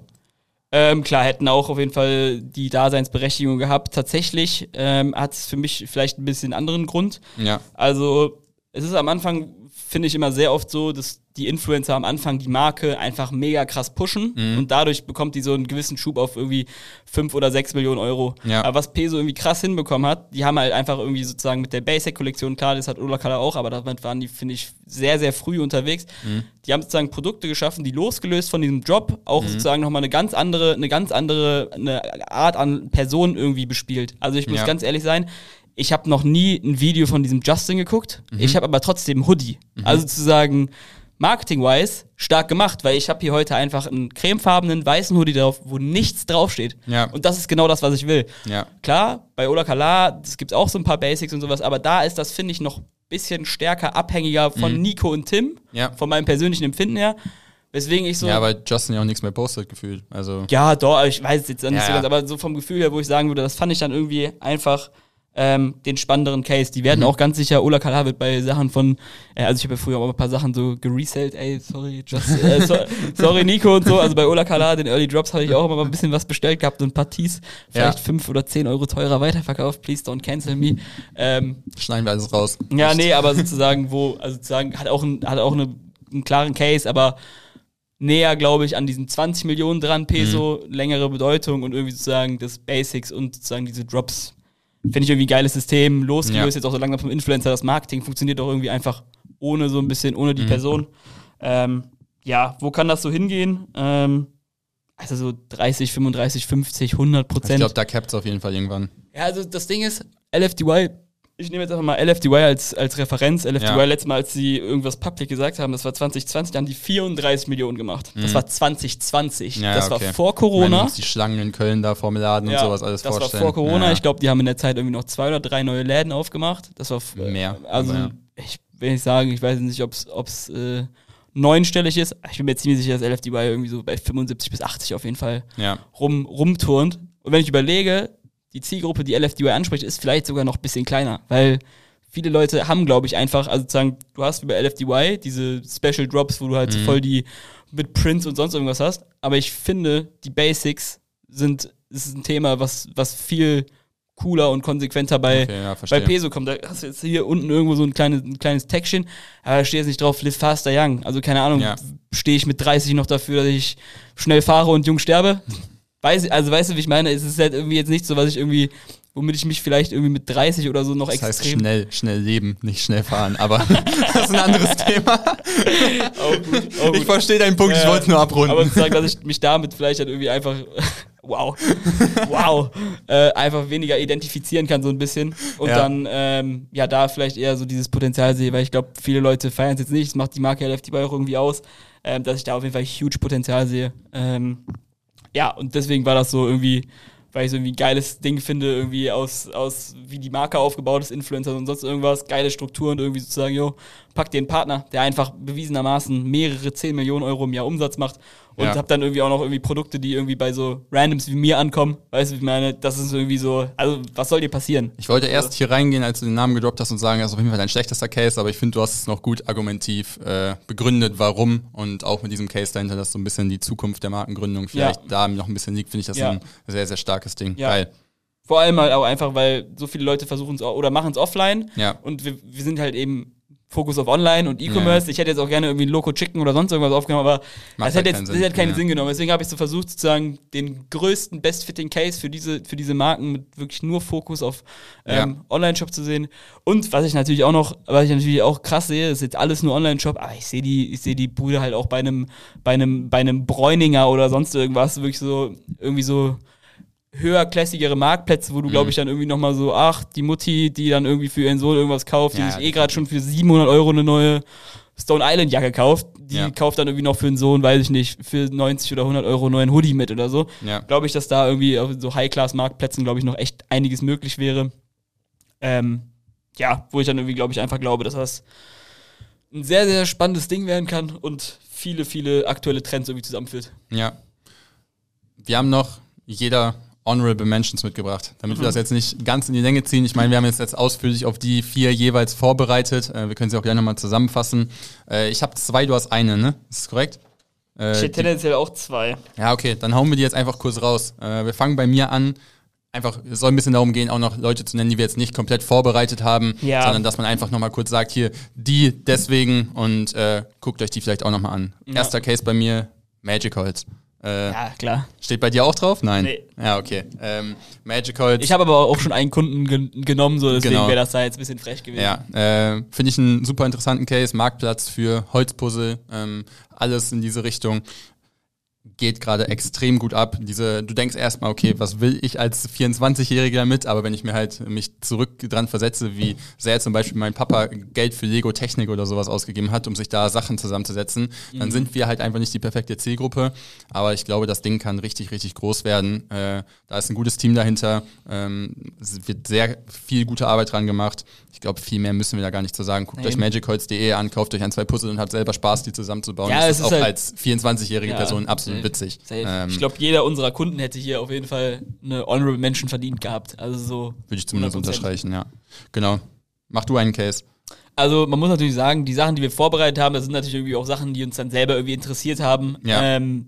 Ähm, klar, hätten auch auf jeden Fall die Daseinsberechtigung gehabt. Tatsächlich ähm, hat es für mich vielleicht ein bisschen anderen Grund. Ja. Also, es ist am Anfang, finde ich immer sehr oft so, dass die Influencer am Anfang die Marke einfach mega krass pushen Mhm. und dadurch bekommt die so einen gewissen Schub auf irgendwie 5 oder 6 Millionen Euro. Ja. Aber was Peso irgendwie krass hinbekommen hat, die haben halt einfach irgendwie sozusagen mit der Basic-Kollektion, klar, das hat Ola Kala auch, aber damit waren die, finde ich, sehr, sehr früh unterwegs. Mhm. Die haben sozusagen Produkte geschaffen, die losgelöst von diesem Job auch sozusagen nochmal eine ganz andere, eine ganz andere eine Art an Person irgendwie bespielt. Also ich muss Ja. ganz ehrlich sein, ich habe noch nie ein Video von diesem Justin geguckt. Ich habe aber trotzdem einen Hoodie. Also zu sagen, marketing-wise stark gemacht, weil ich habe hier heute einfach einen cremefarbenen weißen Hoodie drauf, wo nichts draufsteht. Ja. Und das ist genau das, was ich will. Ja. Klar, bei Ola Kala, es gibt auch so ein paar Basics und sowas, aber da ist das, finde ich, noch ein bisschen stärker abhängiger von Nico und Tim, Mhm. Ja. von meinem persönlichen Empfinden her. Weswegen ich so. Ja, weil Justin ja auch nichts mehr postet, gefühlt. Also. Ja, doch, ich weiß es jetzt nicht Ja, so ganz, aber so vom Gefühl her, wo ich sagen würde, das fand ich dann irgendwie einfach ähm, den spannenderen Case. Die Mhm. werden auch ganz sicher, Ola Kala wird bei Sachen von, äh, also ich habe ja früher auch ein paar Sachen so geresellt, ey, sorry, just, äh, so, sorry Nico und so, also bei Ola Kala, den Early Drops habe ich auch immer mal ein bisschen was bestellt gehabt und Tees, vielleicht Ja. fünf oder zehn Euro teurer weiterverkauft, please don't cancel me. Ähm, Schneiden wir alles raus. ja, nee, aber sozusagen, wo, also sozusagen, hat auch, ein, hat auch eine, einen klaren Case, aber näher, glaube ich, an diesen 20 Millionen dran, Peso, längere Bedeutung und irgendwie sozusagen das Basics und sozusagen diese Drops. Finde ich irgendwie ein geiles System. Losgelöst Ja. jetzt auch so langsam vom Influencer. Das Marketing funktioniert auch irgendwie einfach ohne so ein bisschen, ohne die Person. Ähm, ja, wo kann das so hingehen? Ähm, also so 30, 35, 50, 100% Ich Prozent. glaube, da cappt es auf jeden Fall irgendwann. Ja, also das Ding ist, LFDY, ich nehme jetzt einfach mal LFDY als, als Referenz. LFDY Ja. letztes Mal, als sie irgendwas public gesagt haben, das war 2020, da haben die 34 Millionen gemacht. Das war 2020. Mhm. Ja, das ja, okay. war vor Corona. uns die Schlangen in Köln da vor dem Laden und sowas alles das vorstellen. war vor Corona. Ja. Ich glaube, die haben in der Zeit irgendwie noch zwei oder drei neue Läden aufgemacht. Das war Mehr, Also, ja. ich will nicht sagen, ich weiß nicht, ob es äh, neunstellig ist. Ich bin mir ziemlich sicher, dass LFDY irgendwie so bei 75 bis 80 auf jeden Fall ja. rum, rumturnt. Und wenn ich überlege, die Zielgruppe, die LFDY anspricht, ist vielleicht sogar noch ein bisschen kleiner, weil viele Leute haben, glaube ich, einfach, also sozusagen, du hast über LFDY diese Special Drops, wo du halt so voll die mit Prints und sonst irgendwas hast, aber ich finde, die Basics sind, ist ein Thema, was, was viel cooler und konsequenter bei, Okay, ja, bei. Peso kommt. Da hast du jetzt hier unten irgendwo so ein kleines, ein kleines Textchen, aber da steht jetzt nicht drauf, live faster young. Also keine Ahnung, Ja. stehe ich mit 30 noch dafür, dass ich schnell fahre und jung sterbe? Weiß, ich- also weißt du, wie ich meine? Es ist halt irgendwie jetzt nicht so, was ich irgendwie, womit ich mich vielleicht irgendwie mit 30 oder so noch Das heißt extrem schnell, schnell leben, nicht schnell fahren. Aber das ist ein anderes Thema. Auch gut, Ich gut. verstehe deinen Punkt, ich Ja, wollte es nur abrunden. Aber zu sagen, dass ich mich damit vielleicht halt irgendwie einfach, wow, wow, äh, einfach weniger identifizieren kann, so ein bisschen. Und Ja. dann, ähm, ja, da vielleicht eher so dieses Potenzial sehe, weil ich glaube, viele Leute feiern es jetzt nicht, das macht die Marke LFT auch irgendwie aus, ähm, dass ich da auf jeden Fall huge Potenzial sehe. Ähm, ja, und deswegen war das so irgendwie, weil ich so irgendwie ein geiles Ding finde, irgendwie aus, aus wie die Marke aufgebaut ist, Influencer und sonst irgendwas, geile Strukturen, irgendwie sozusagen, jo, pack dir einen Partner, der einfach bewiesenermaßen mehrere 10 Millionen Euro im Jahr Umsatz macht und Ja. hab dann irgendwie auch noch irgendwie Produkte, die irgendwie bei so Randoms wie mir ankommen. Weißt du, wie ich meine, das ist irgendwie so, also was soll dir passieren? Ich wollte erst hier reingehen, als du den Namen gedroppt hast und sagen, das ist auf jeden Fall dein schlechtester Case, aber ich finde, du hast es noch gut argumentiv äh, begründet, warum und auch mit diesem Case dahinter, dass so ein bisschen die Zukunft der Markengründung vielleicht da noch ein bisschen liegt, finde ich das Ja. ein sehr, sehr starkes Ding. Ja. Geil. Vor allem halt auch einfach, weil so viele Leute versuchen es oder machen es offline Ja. und wir, wir sind halt eben Fokus auf Online und E-Commerce. Ich hätte jetzt auch gerne irgendwie ein Loco Chicken oder sonst irgendwas aufgenommen, aber Macht das halt hätte jetzt keinen das Sinn. hätte keinen Ja. Sinn genommen. Deswegen habe ich so versucht, sozusagen den größten Best-Fitting Case für diese, für diese Marken mit wirklich nur Fokus auf ähm, Online-Shop zu sehen. Und was ich natürlich auch noch, was ich natürlich auch krass sehe, ist jetzt alles nur Online-Shop, aber ich sehe die, ich sehe die Bude halt auch bei einem, bei einem, bei einem Bräuninger oder sonst irgendwas, wirklich so, irgendwie so höherklassigere Marktplätze, wo du, Mhm. glaube ich, dann irgendwie nochmal so, ach, die Mutti, die dann irgendwie für ihren Sohn irgendwas kauft, die Ja, sich eh gerade schon für 700 Euro eine neue Stone Island Jacke kauft, die Ja. kauft dann irgendwie noch für den Sohn, weiß ich nicht, für 90 oder 100 Euro einen neuen Hoodie mit oder so. Ja. Glaube ich, dass da irgendwie auf so High-Class-Marktplätzen, glaube ich, noch echt einiges möglich wäre. Ähm, ja, wo ich dann irgendwie, glaube ich, einfach glaube, dass das ein sehr, sehr spannendes Ding werden kann und viele, viele aktuelle Trends irgendwie zusammenführt. Ja. Wir haben noch jeder Honorable Mentions mitgebracht, damit wir das jetzt nicht ganz in die Länge ziehen. Ich meine, wir haben jetzt, jetzt ausführlich auf die vier jeweils vorbereitet. Äh, wir können sie auch gerne nochmal zusammenfassen. Äh, ich habe zwei, du hast eine, ne? Ist das korrekt? Äh, Ich hätte tendenziell auch zwei. ja, okay, dann hauen wir die jetzt einfach kurz raus. Äh, wir fangen bei mir an. Einfach, es soll ein bisschen darum gehen, auch noch Leute zu nennen, die wir jetzt nicht komplett vorbereitet haben, Ja. sondern dass man einfach nochmal kurz sagt, hier, die deswegen und äh, guckt euch die vielleicht auch nochmal an. Ja. Erster Case bei mir, Magic Holz. Äh, Ja, klar. Steht bei dir auch drauf? Nein. Nee. Ja, okay. Ähm, Magic Holz. Ich habe aber auch schon einen Kunden gen genommen, so deswegen Genau. wäre das da jetzt ein bisschen frech gewesen. ja, äh, finde ich einen super interessanten Case. Marktplatz für Holzpuzzle, ähm, alles in diese Richtung. Geht gerade extrem gut ab. Diese, du denkst erstmal, okay, was will ich als 24-Jähriger damit? Aber wenn ich mir halt mich zurück dran versetze, wie sehr zum Beispiel mein Papa Geld für Lego Technik oder sowas ausgegeben hat, um sich da Sachen zusammenzusetzen, dann Mhm. sind wir halt einfach nicht die perfekte Zielgruppe. Aber ich glaube, das Ding kann richtig, richtig groß werden. Äh, da ist ein gutes Team dahinter. Ähm, es wird sehr viel gute Arbeit dran gemacht. Ich glaube, viel mehr müssen wir da gar nicht zu sagen. Guckt Nein. euch magicholz.de an, kauft euch ein, zwei Puzzle und habt selber Spaß, die zusammenzubauen. Ja, das ist ist auch halt- als 24-jährige Ja, Person absolut safe. witzig. Ähm, ich glaube, jeder unserer Kunden hätte hier auf jeden Fall eine Honorable Mention verdient gehabt. Also so. Würde ich zumindest 100%. unterstreichen, ja. Genau. Mach du einen Case. Also man muss natürlich sagen, die Sachen, die wir vorbereitet haben, das sind natürlich irgendwie auch Sachen, die uns dann selber irgendwie interessiert haben. Ja. Ähm,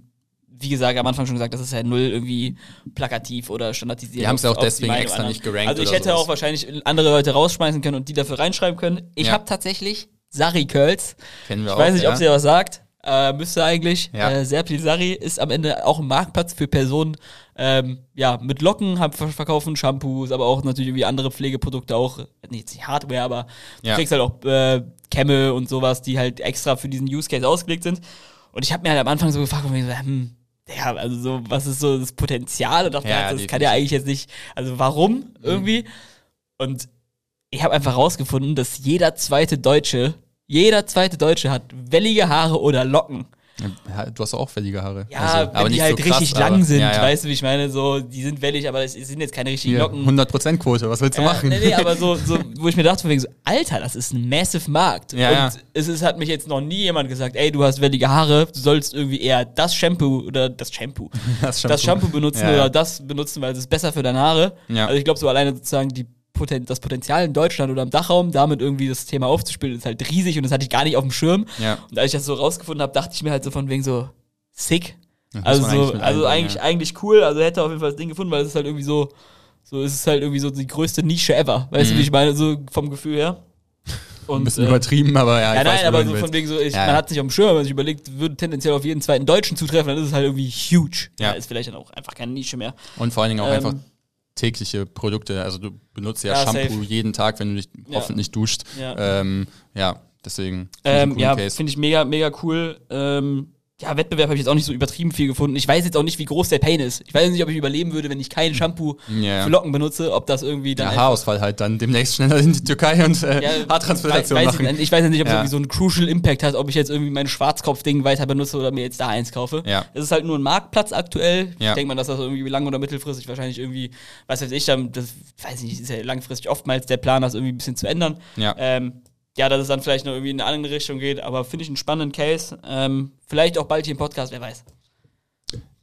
wie gesagt, am Anfang schon gesagt, das ist ja null irgendwie plakativ oder standardisiert. Wir haben es ja auch deswegen extra anderer. nicht gerankt Also ich hätte sowas. auch wahrscheinlich andere Leute rausschmeißen können und die dafür reinschreiben können. Ich Ja. habe tatsächlich Sari Curls. Kennen wir Ich auch. weiß nicht, ja. ob sie was sagt. Äh, müsste eigentlich. Ja. Äh, Serpil Sari ist am Ende auch ein Marktplatz für Personen, ähm, ja, mit Locken haben verkaufen Shampoos, aber auch natürlich irgendwie andere Pflegeprodukte, auch nicht Hardware, aber du Ja. kriegst halt auch äh, Kämme und sowas, die halt extra für diesen Use Case ausgelegt sind. Und ich habe mir halt am Anfang so gefragt, und mir so, hm, ja, also so, was ist so das Potenzial? Und dachte, Ja, mir, das kann ja eigentlich jetzt nicht, also warum irgendwie? Und ich habe einfach rausgefunden, dass jeder zweite Deutsche, jeder zweite Deutsche hat wellige Haare oder Locken. Du hast auch wellige Haare. Ja, Also, wenn die halt so krass, richtig aber- lang sind, ja, ja. weißt du, wie ich meine? So, die sind wellig, aber es sind jetzt keine richtigen Locken. 100%-Quote, was willst du Ja, machen? Nee, nee, aber so, so, wo ich mir dachte, wegen so, Alter, das ist ein massive Markt. Ja, und es ist, hat mich jetzt noch nie jemand gesagt, ey, du hast wellige Haare, du sollst irgendwie eher das Shampoo oder das Shampoo, Das das Shampoo benutzen oder das benutzen, weil es ist besser für deine Haare. Ja. Also ich glaube so alleine sozusagen die Poten das Potenzial in Deutschland oder im Dachraum, damit irgendwie das Thema aufzuspielen, ist halt riesig und das hatte ich gar nicht auf dem Schirm. Ja. Und als ich das so rausgefunden habe, dachte ich mir halt so von wegen so, sick. Das Also, so, also einbauen, eigentlich, ja. eigentlich cool. Also hätte auf jeden Fall das Ding gefunden, weil es ist halt irgendwie so, So ist es halt irgendwie so die größte Nische ever. Weißt du, wie ich meine? So vom Gefühl her. Und, Ein bisschen äh, übertrieben, aber ja, ja, weiß, nein, wo aber so von wegen so, ich, Ja, man hat sich auf dem Schirm, wenn man sich überlegt, würde tendenziell auf jeden zweiten Deutschen zutreffen, dann ist es halt irgendwie huge. Ja. ist vielleicht dann auch einfach keine Nische mehr. Und vor allen Dingen auch Ähm, einfach tägliche Produkte. Also du benutzt ja, Ja, Shampoo safe. jeden Tag, wenn du dich Ja. hoffentlich duscht. Ja. Ähm, ja, deswegen. Ähm, ja, finde ich mega, mega cool. Ähm, ja, Wettbewerb habe ich jetzt auch nicht so übertrieben viel gefunden. Ich weiß jetzt auch nicht, wie groß der Pain ist. Ich weiß nicht, ob ich überleben würde, wenn ich kein Shampoo Ja. für Locken benutze, ob das irgendwie dann Der einfach- Haarausfall halt dann demnächst schneller in die Türkei und äh, Ja, Haartransplantation weiß, weiß machen. Ich, ich weiß ja nicht, ob es Ja. irgendwie so einen Crucial Impact hat, ob ich jetzt irgendwie mein Schwarzkopf-Ding weiter benutze oder mir jetzt da eins kaufe. Ja. Es ist halt nur ein Marktplatz aktuell. Ja. Ich denke mal, dass das irgendwie lang- oder mittelfristig wahrscheinlich irgendwie, was weiß ich, dann, das weiß ich nicht, ist ja langfristig oftmals der Plan, das irgendwie ein bisschen zu ändern. Ja. Ähm, ja, dass es dann vielleicht noch irgendwie in eine andere Richtung geht, aber finde ich einen spannenden Case. Ähm, vielleicht auch bald hier im Podcast, wer weiß.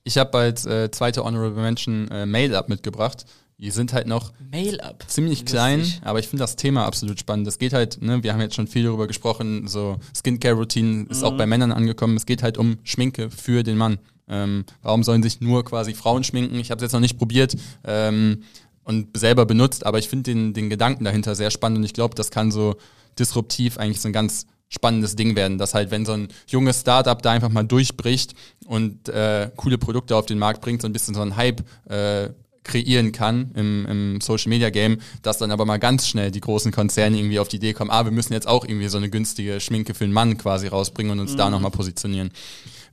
Ich habe als äh, zweite Honorable Mention äh, Mail-Up mitgebracht. Die sind halt noch Mail-Up. ziemlich Lustig. klein, aber ich finde das Thema absolut spannend. Es geht halt, ne, wir haben jetzt schon viel darüber gesprochen, so Skincare-Routine ist Mhm. auch bei Männern angekommen. Es geht halt um Schminke für den Mann. Ähm, warum sollen sich nur quasi Frauen schminken? Ich habe es jetzt noch nicht probiert ähm, und selber benutzt, aber ich finde den, den Gedanken dahinter sehr spannend und ich glaube, das kann so disruptiv eigentlich so ein ganz spannendes Ding werden, dass halt, wenn so ein junges Startup da einfach mal durchbricht und äh, coole Produkte auf den Markt bringt, so ein bisschen so ein Hype äh, kreieren kann im, im Social Media Game, dass dann aber mal ganz schnell die großen Konzerne irgendwie auf die Idee kommen, ah, wir müssen jetzt auch irgendwie so eine günstige Schminke für einen Mann quasi rausbringen und uns da nochmal positionieren.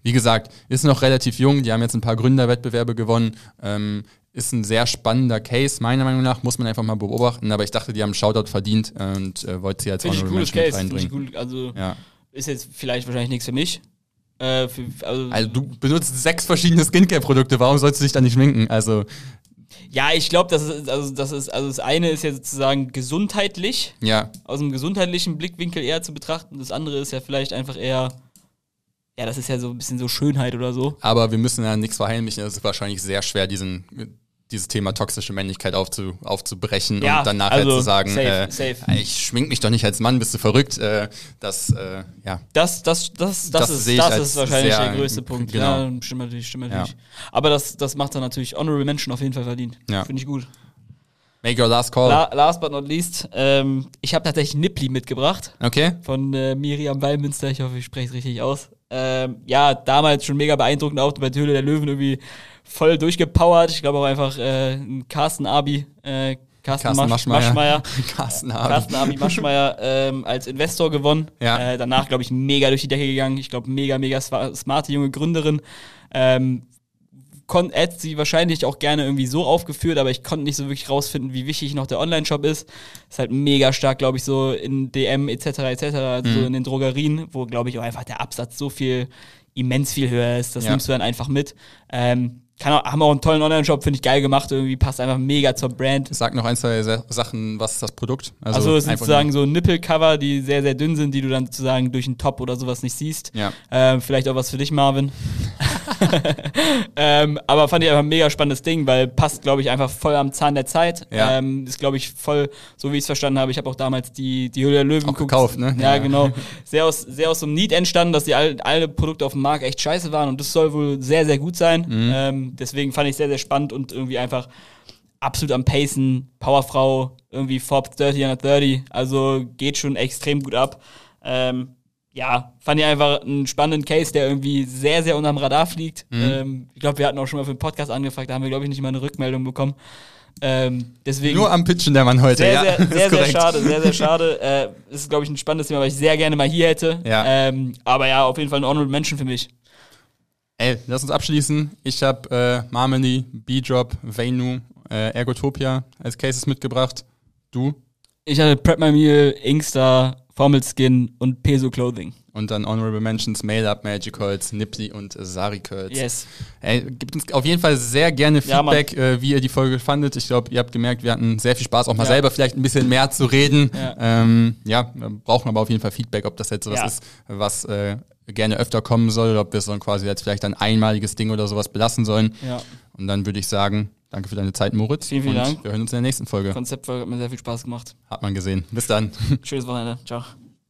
Wie gesagt, ist noch relativ jung, die haben jetzt ein paar Gründerwettbewerbe gewonnen, ähm, ist ein sehr spannender Case, meiner Meinung nach, muss man einfach mal beobachten, aber ich dachte, die haben einen Shoutout verdient und äh, wollte sie als Honorable Mention Case. Reinbringen. gut. Also Ja. ist jetzt vielleicht wahrscheinlich nichts für mich. Äh, für, also, Also du benutzt sechs verschiedene Skincare-Produkte, warum sollst du dich da nicht schminken? Also, Ja, ich glaube, das ist, also das ist, also das eine ist ja sozusagen gesundheitlich, ja, aus einem gesundheitlichen Blickwinkel eher zu betrachten. Das andere ist ja vielleicht einfach eher, ja, das ist ja so ein bisschen so Schönheit oder so. aber wir müssen ja nichts verheimlichen, es ist wahrscheinlich sehr schwer, diesen dieses Thema toxische Männlichkeit aufzu, aufzubrechen Ja, und dann nachher also zu sagen, safe, äh, safe. ich schmink mich doch nicht als Mann, bist du verrückt? Äh, das, äh, ja, Das, das, das, das, Das ist, das ist wahrscheinlich sehr- der größte Punkt. genau. Ja, stimmt natürlich, stimmt Ja. natürlich. Aber das, das macht dann natürlich Honorable Mention auf jeden Fall verdient. Ja. Finde ich gut. make your last call. La last but not least, ähm, ich habe tatsächlich Nippli mitgebracht. Okay, von äh, Miriam Wallmünster. Ich hoffe, ich spreche es richtig aus. Ähm, ja, damals schon mega beeindruckend auch bei der Höhle der Löwen irgendwie voll durchgepowert. Ich glaube auch einfach äh, ein Carsten Abi, äh, Carsten, Carsten Masch Maschmeyer. Carsten Abi. Carsten Abi Maschmeyer ähm, als Investor gewonnen. Ja. Äh, danach, glaube ich, mega durch die Decke gegangen. Ich glaube, mega, mega smarte junge Gründerin. Ähm, hätte sie wahrscheinlich auch gerne irgendwie so aufgeführt, aber ich konnte nicht so wirklich rausfinden, wie wichtig noch der Online-Shop ist. Ist halt mega stark, glaube ich, so in DM etc. etc., also Mhm. so in den Drogerien, wo, glaube ich, auch einfach der Absatz so viel, immens viel höher ist. Das Ja. nimmst du dann einfach mit. Ähm, kann auch, haben auch einen tollen Online-Shop, finde ich geil gemacht, irgendwie passt einfach mega zur Brand. Sag noch ein, zwei Sa- Sachen, was ist das Produkt? Also, es sind sozusagen so Nippelcover, die sehr, sehr dünn sind, die du dann sozusagen durch einen Top oder sowas nicht siehst. Ja. Ähm, vielleicht auch was für dich, Marvin. ähm, aber fand ich einfach ein mega spannendes Ding, weil passt, glaube ich, einfach voll am Zahn der Zeit. Ja. Ähm, ist, glaube ich, voll, so wie ich es verstanden habe. Ich habe auch damals die, die Höhle der Löwen Auch gekauft, ne? Ja, Ja. genau. Sehr aus, sehr aus so einem Need entstanden, dass die all, alle Produkte auf dem Markt echt scheiße waren und das soll wohl sehr, sehr gut sein. Mhm. Ähm, deswegen fand ich sehr, sehr spannend und irgendwie einfach absolut am Pacen, Powerfrau, irgendwie Forbes 30 under 30, also geht schon extrem gut ab. Ähm, ja, fand ich einfach einen spannenden Case, der irgendwie sehr, sehr unterm Radar fliegt. Mhm. Ähm, ich glaube, wir hatten auch schon mal für den Podcast angefragt, da haben wir, glaube ich, nicht mal eine Rückmeldung bekommen. Ähm, deswegen Nur am Pitchen der Mann heute. sehr, ja, sehr, ist sehr, sehr schade, sehr, sehr schade. Äh, ist, glaube ich, ein spannendes Thema, weil ich sehr gerne mal hier hätte. Ja. Ähm, aber ja, auf jeden Fall ein Honorable Mention für mich. Ey, lass uns abschließen. Ich habe äh, Marmony, B-Drop, Venu, äh, Ergotopia als Cases mitgebracht. Du? Ich hatte Prep My Meal, Inkster, Formel Skin und Peso Clothing. Und dann Honorable Mentions, Mail Up, Magic Holz, Nippli und Sari Curls. Yes. Ey, gibt uns auf jeden Fall sehr gerne Ja. Feedback, äh, wie ihr die Folge fandet. Ich glaube, ihr habt gemerkt, wir hatten sehr viel Spaß, auch mal Ja. selber vielleicht ein bisschen mehr zu reden. Ja. Ähm, ja, wir brauchen aber auf jeden Fall Feedback, ob das jetzt sowas Ja. ist, was äh, gerne öfter kommen soll oder ob wir es dann quasi jetzt vielleicht ein einmaliges Ding oder sowas belassen sollen. Ja. Und dann würde ich sagen, danke für deine Zeit, Moritz. Vielen, vielen Dank. Wir hören uns in der nächsten Folge. Konzept hat mir sehr viel Spaß gemacht. Hat man gesehen. Bis dann. Schönes Wochenende. Ciao.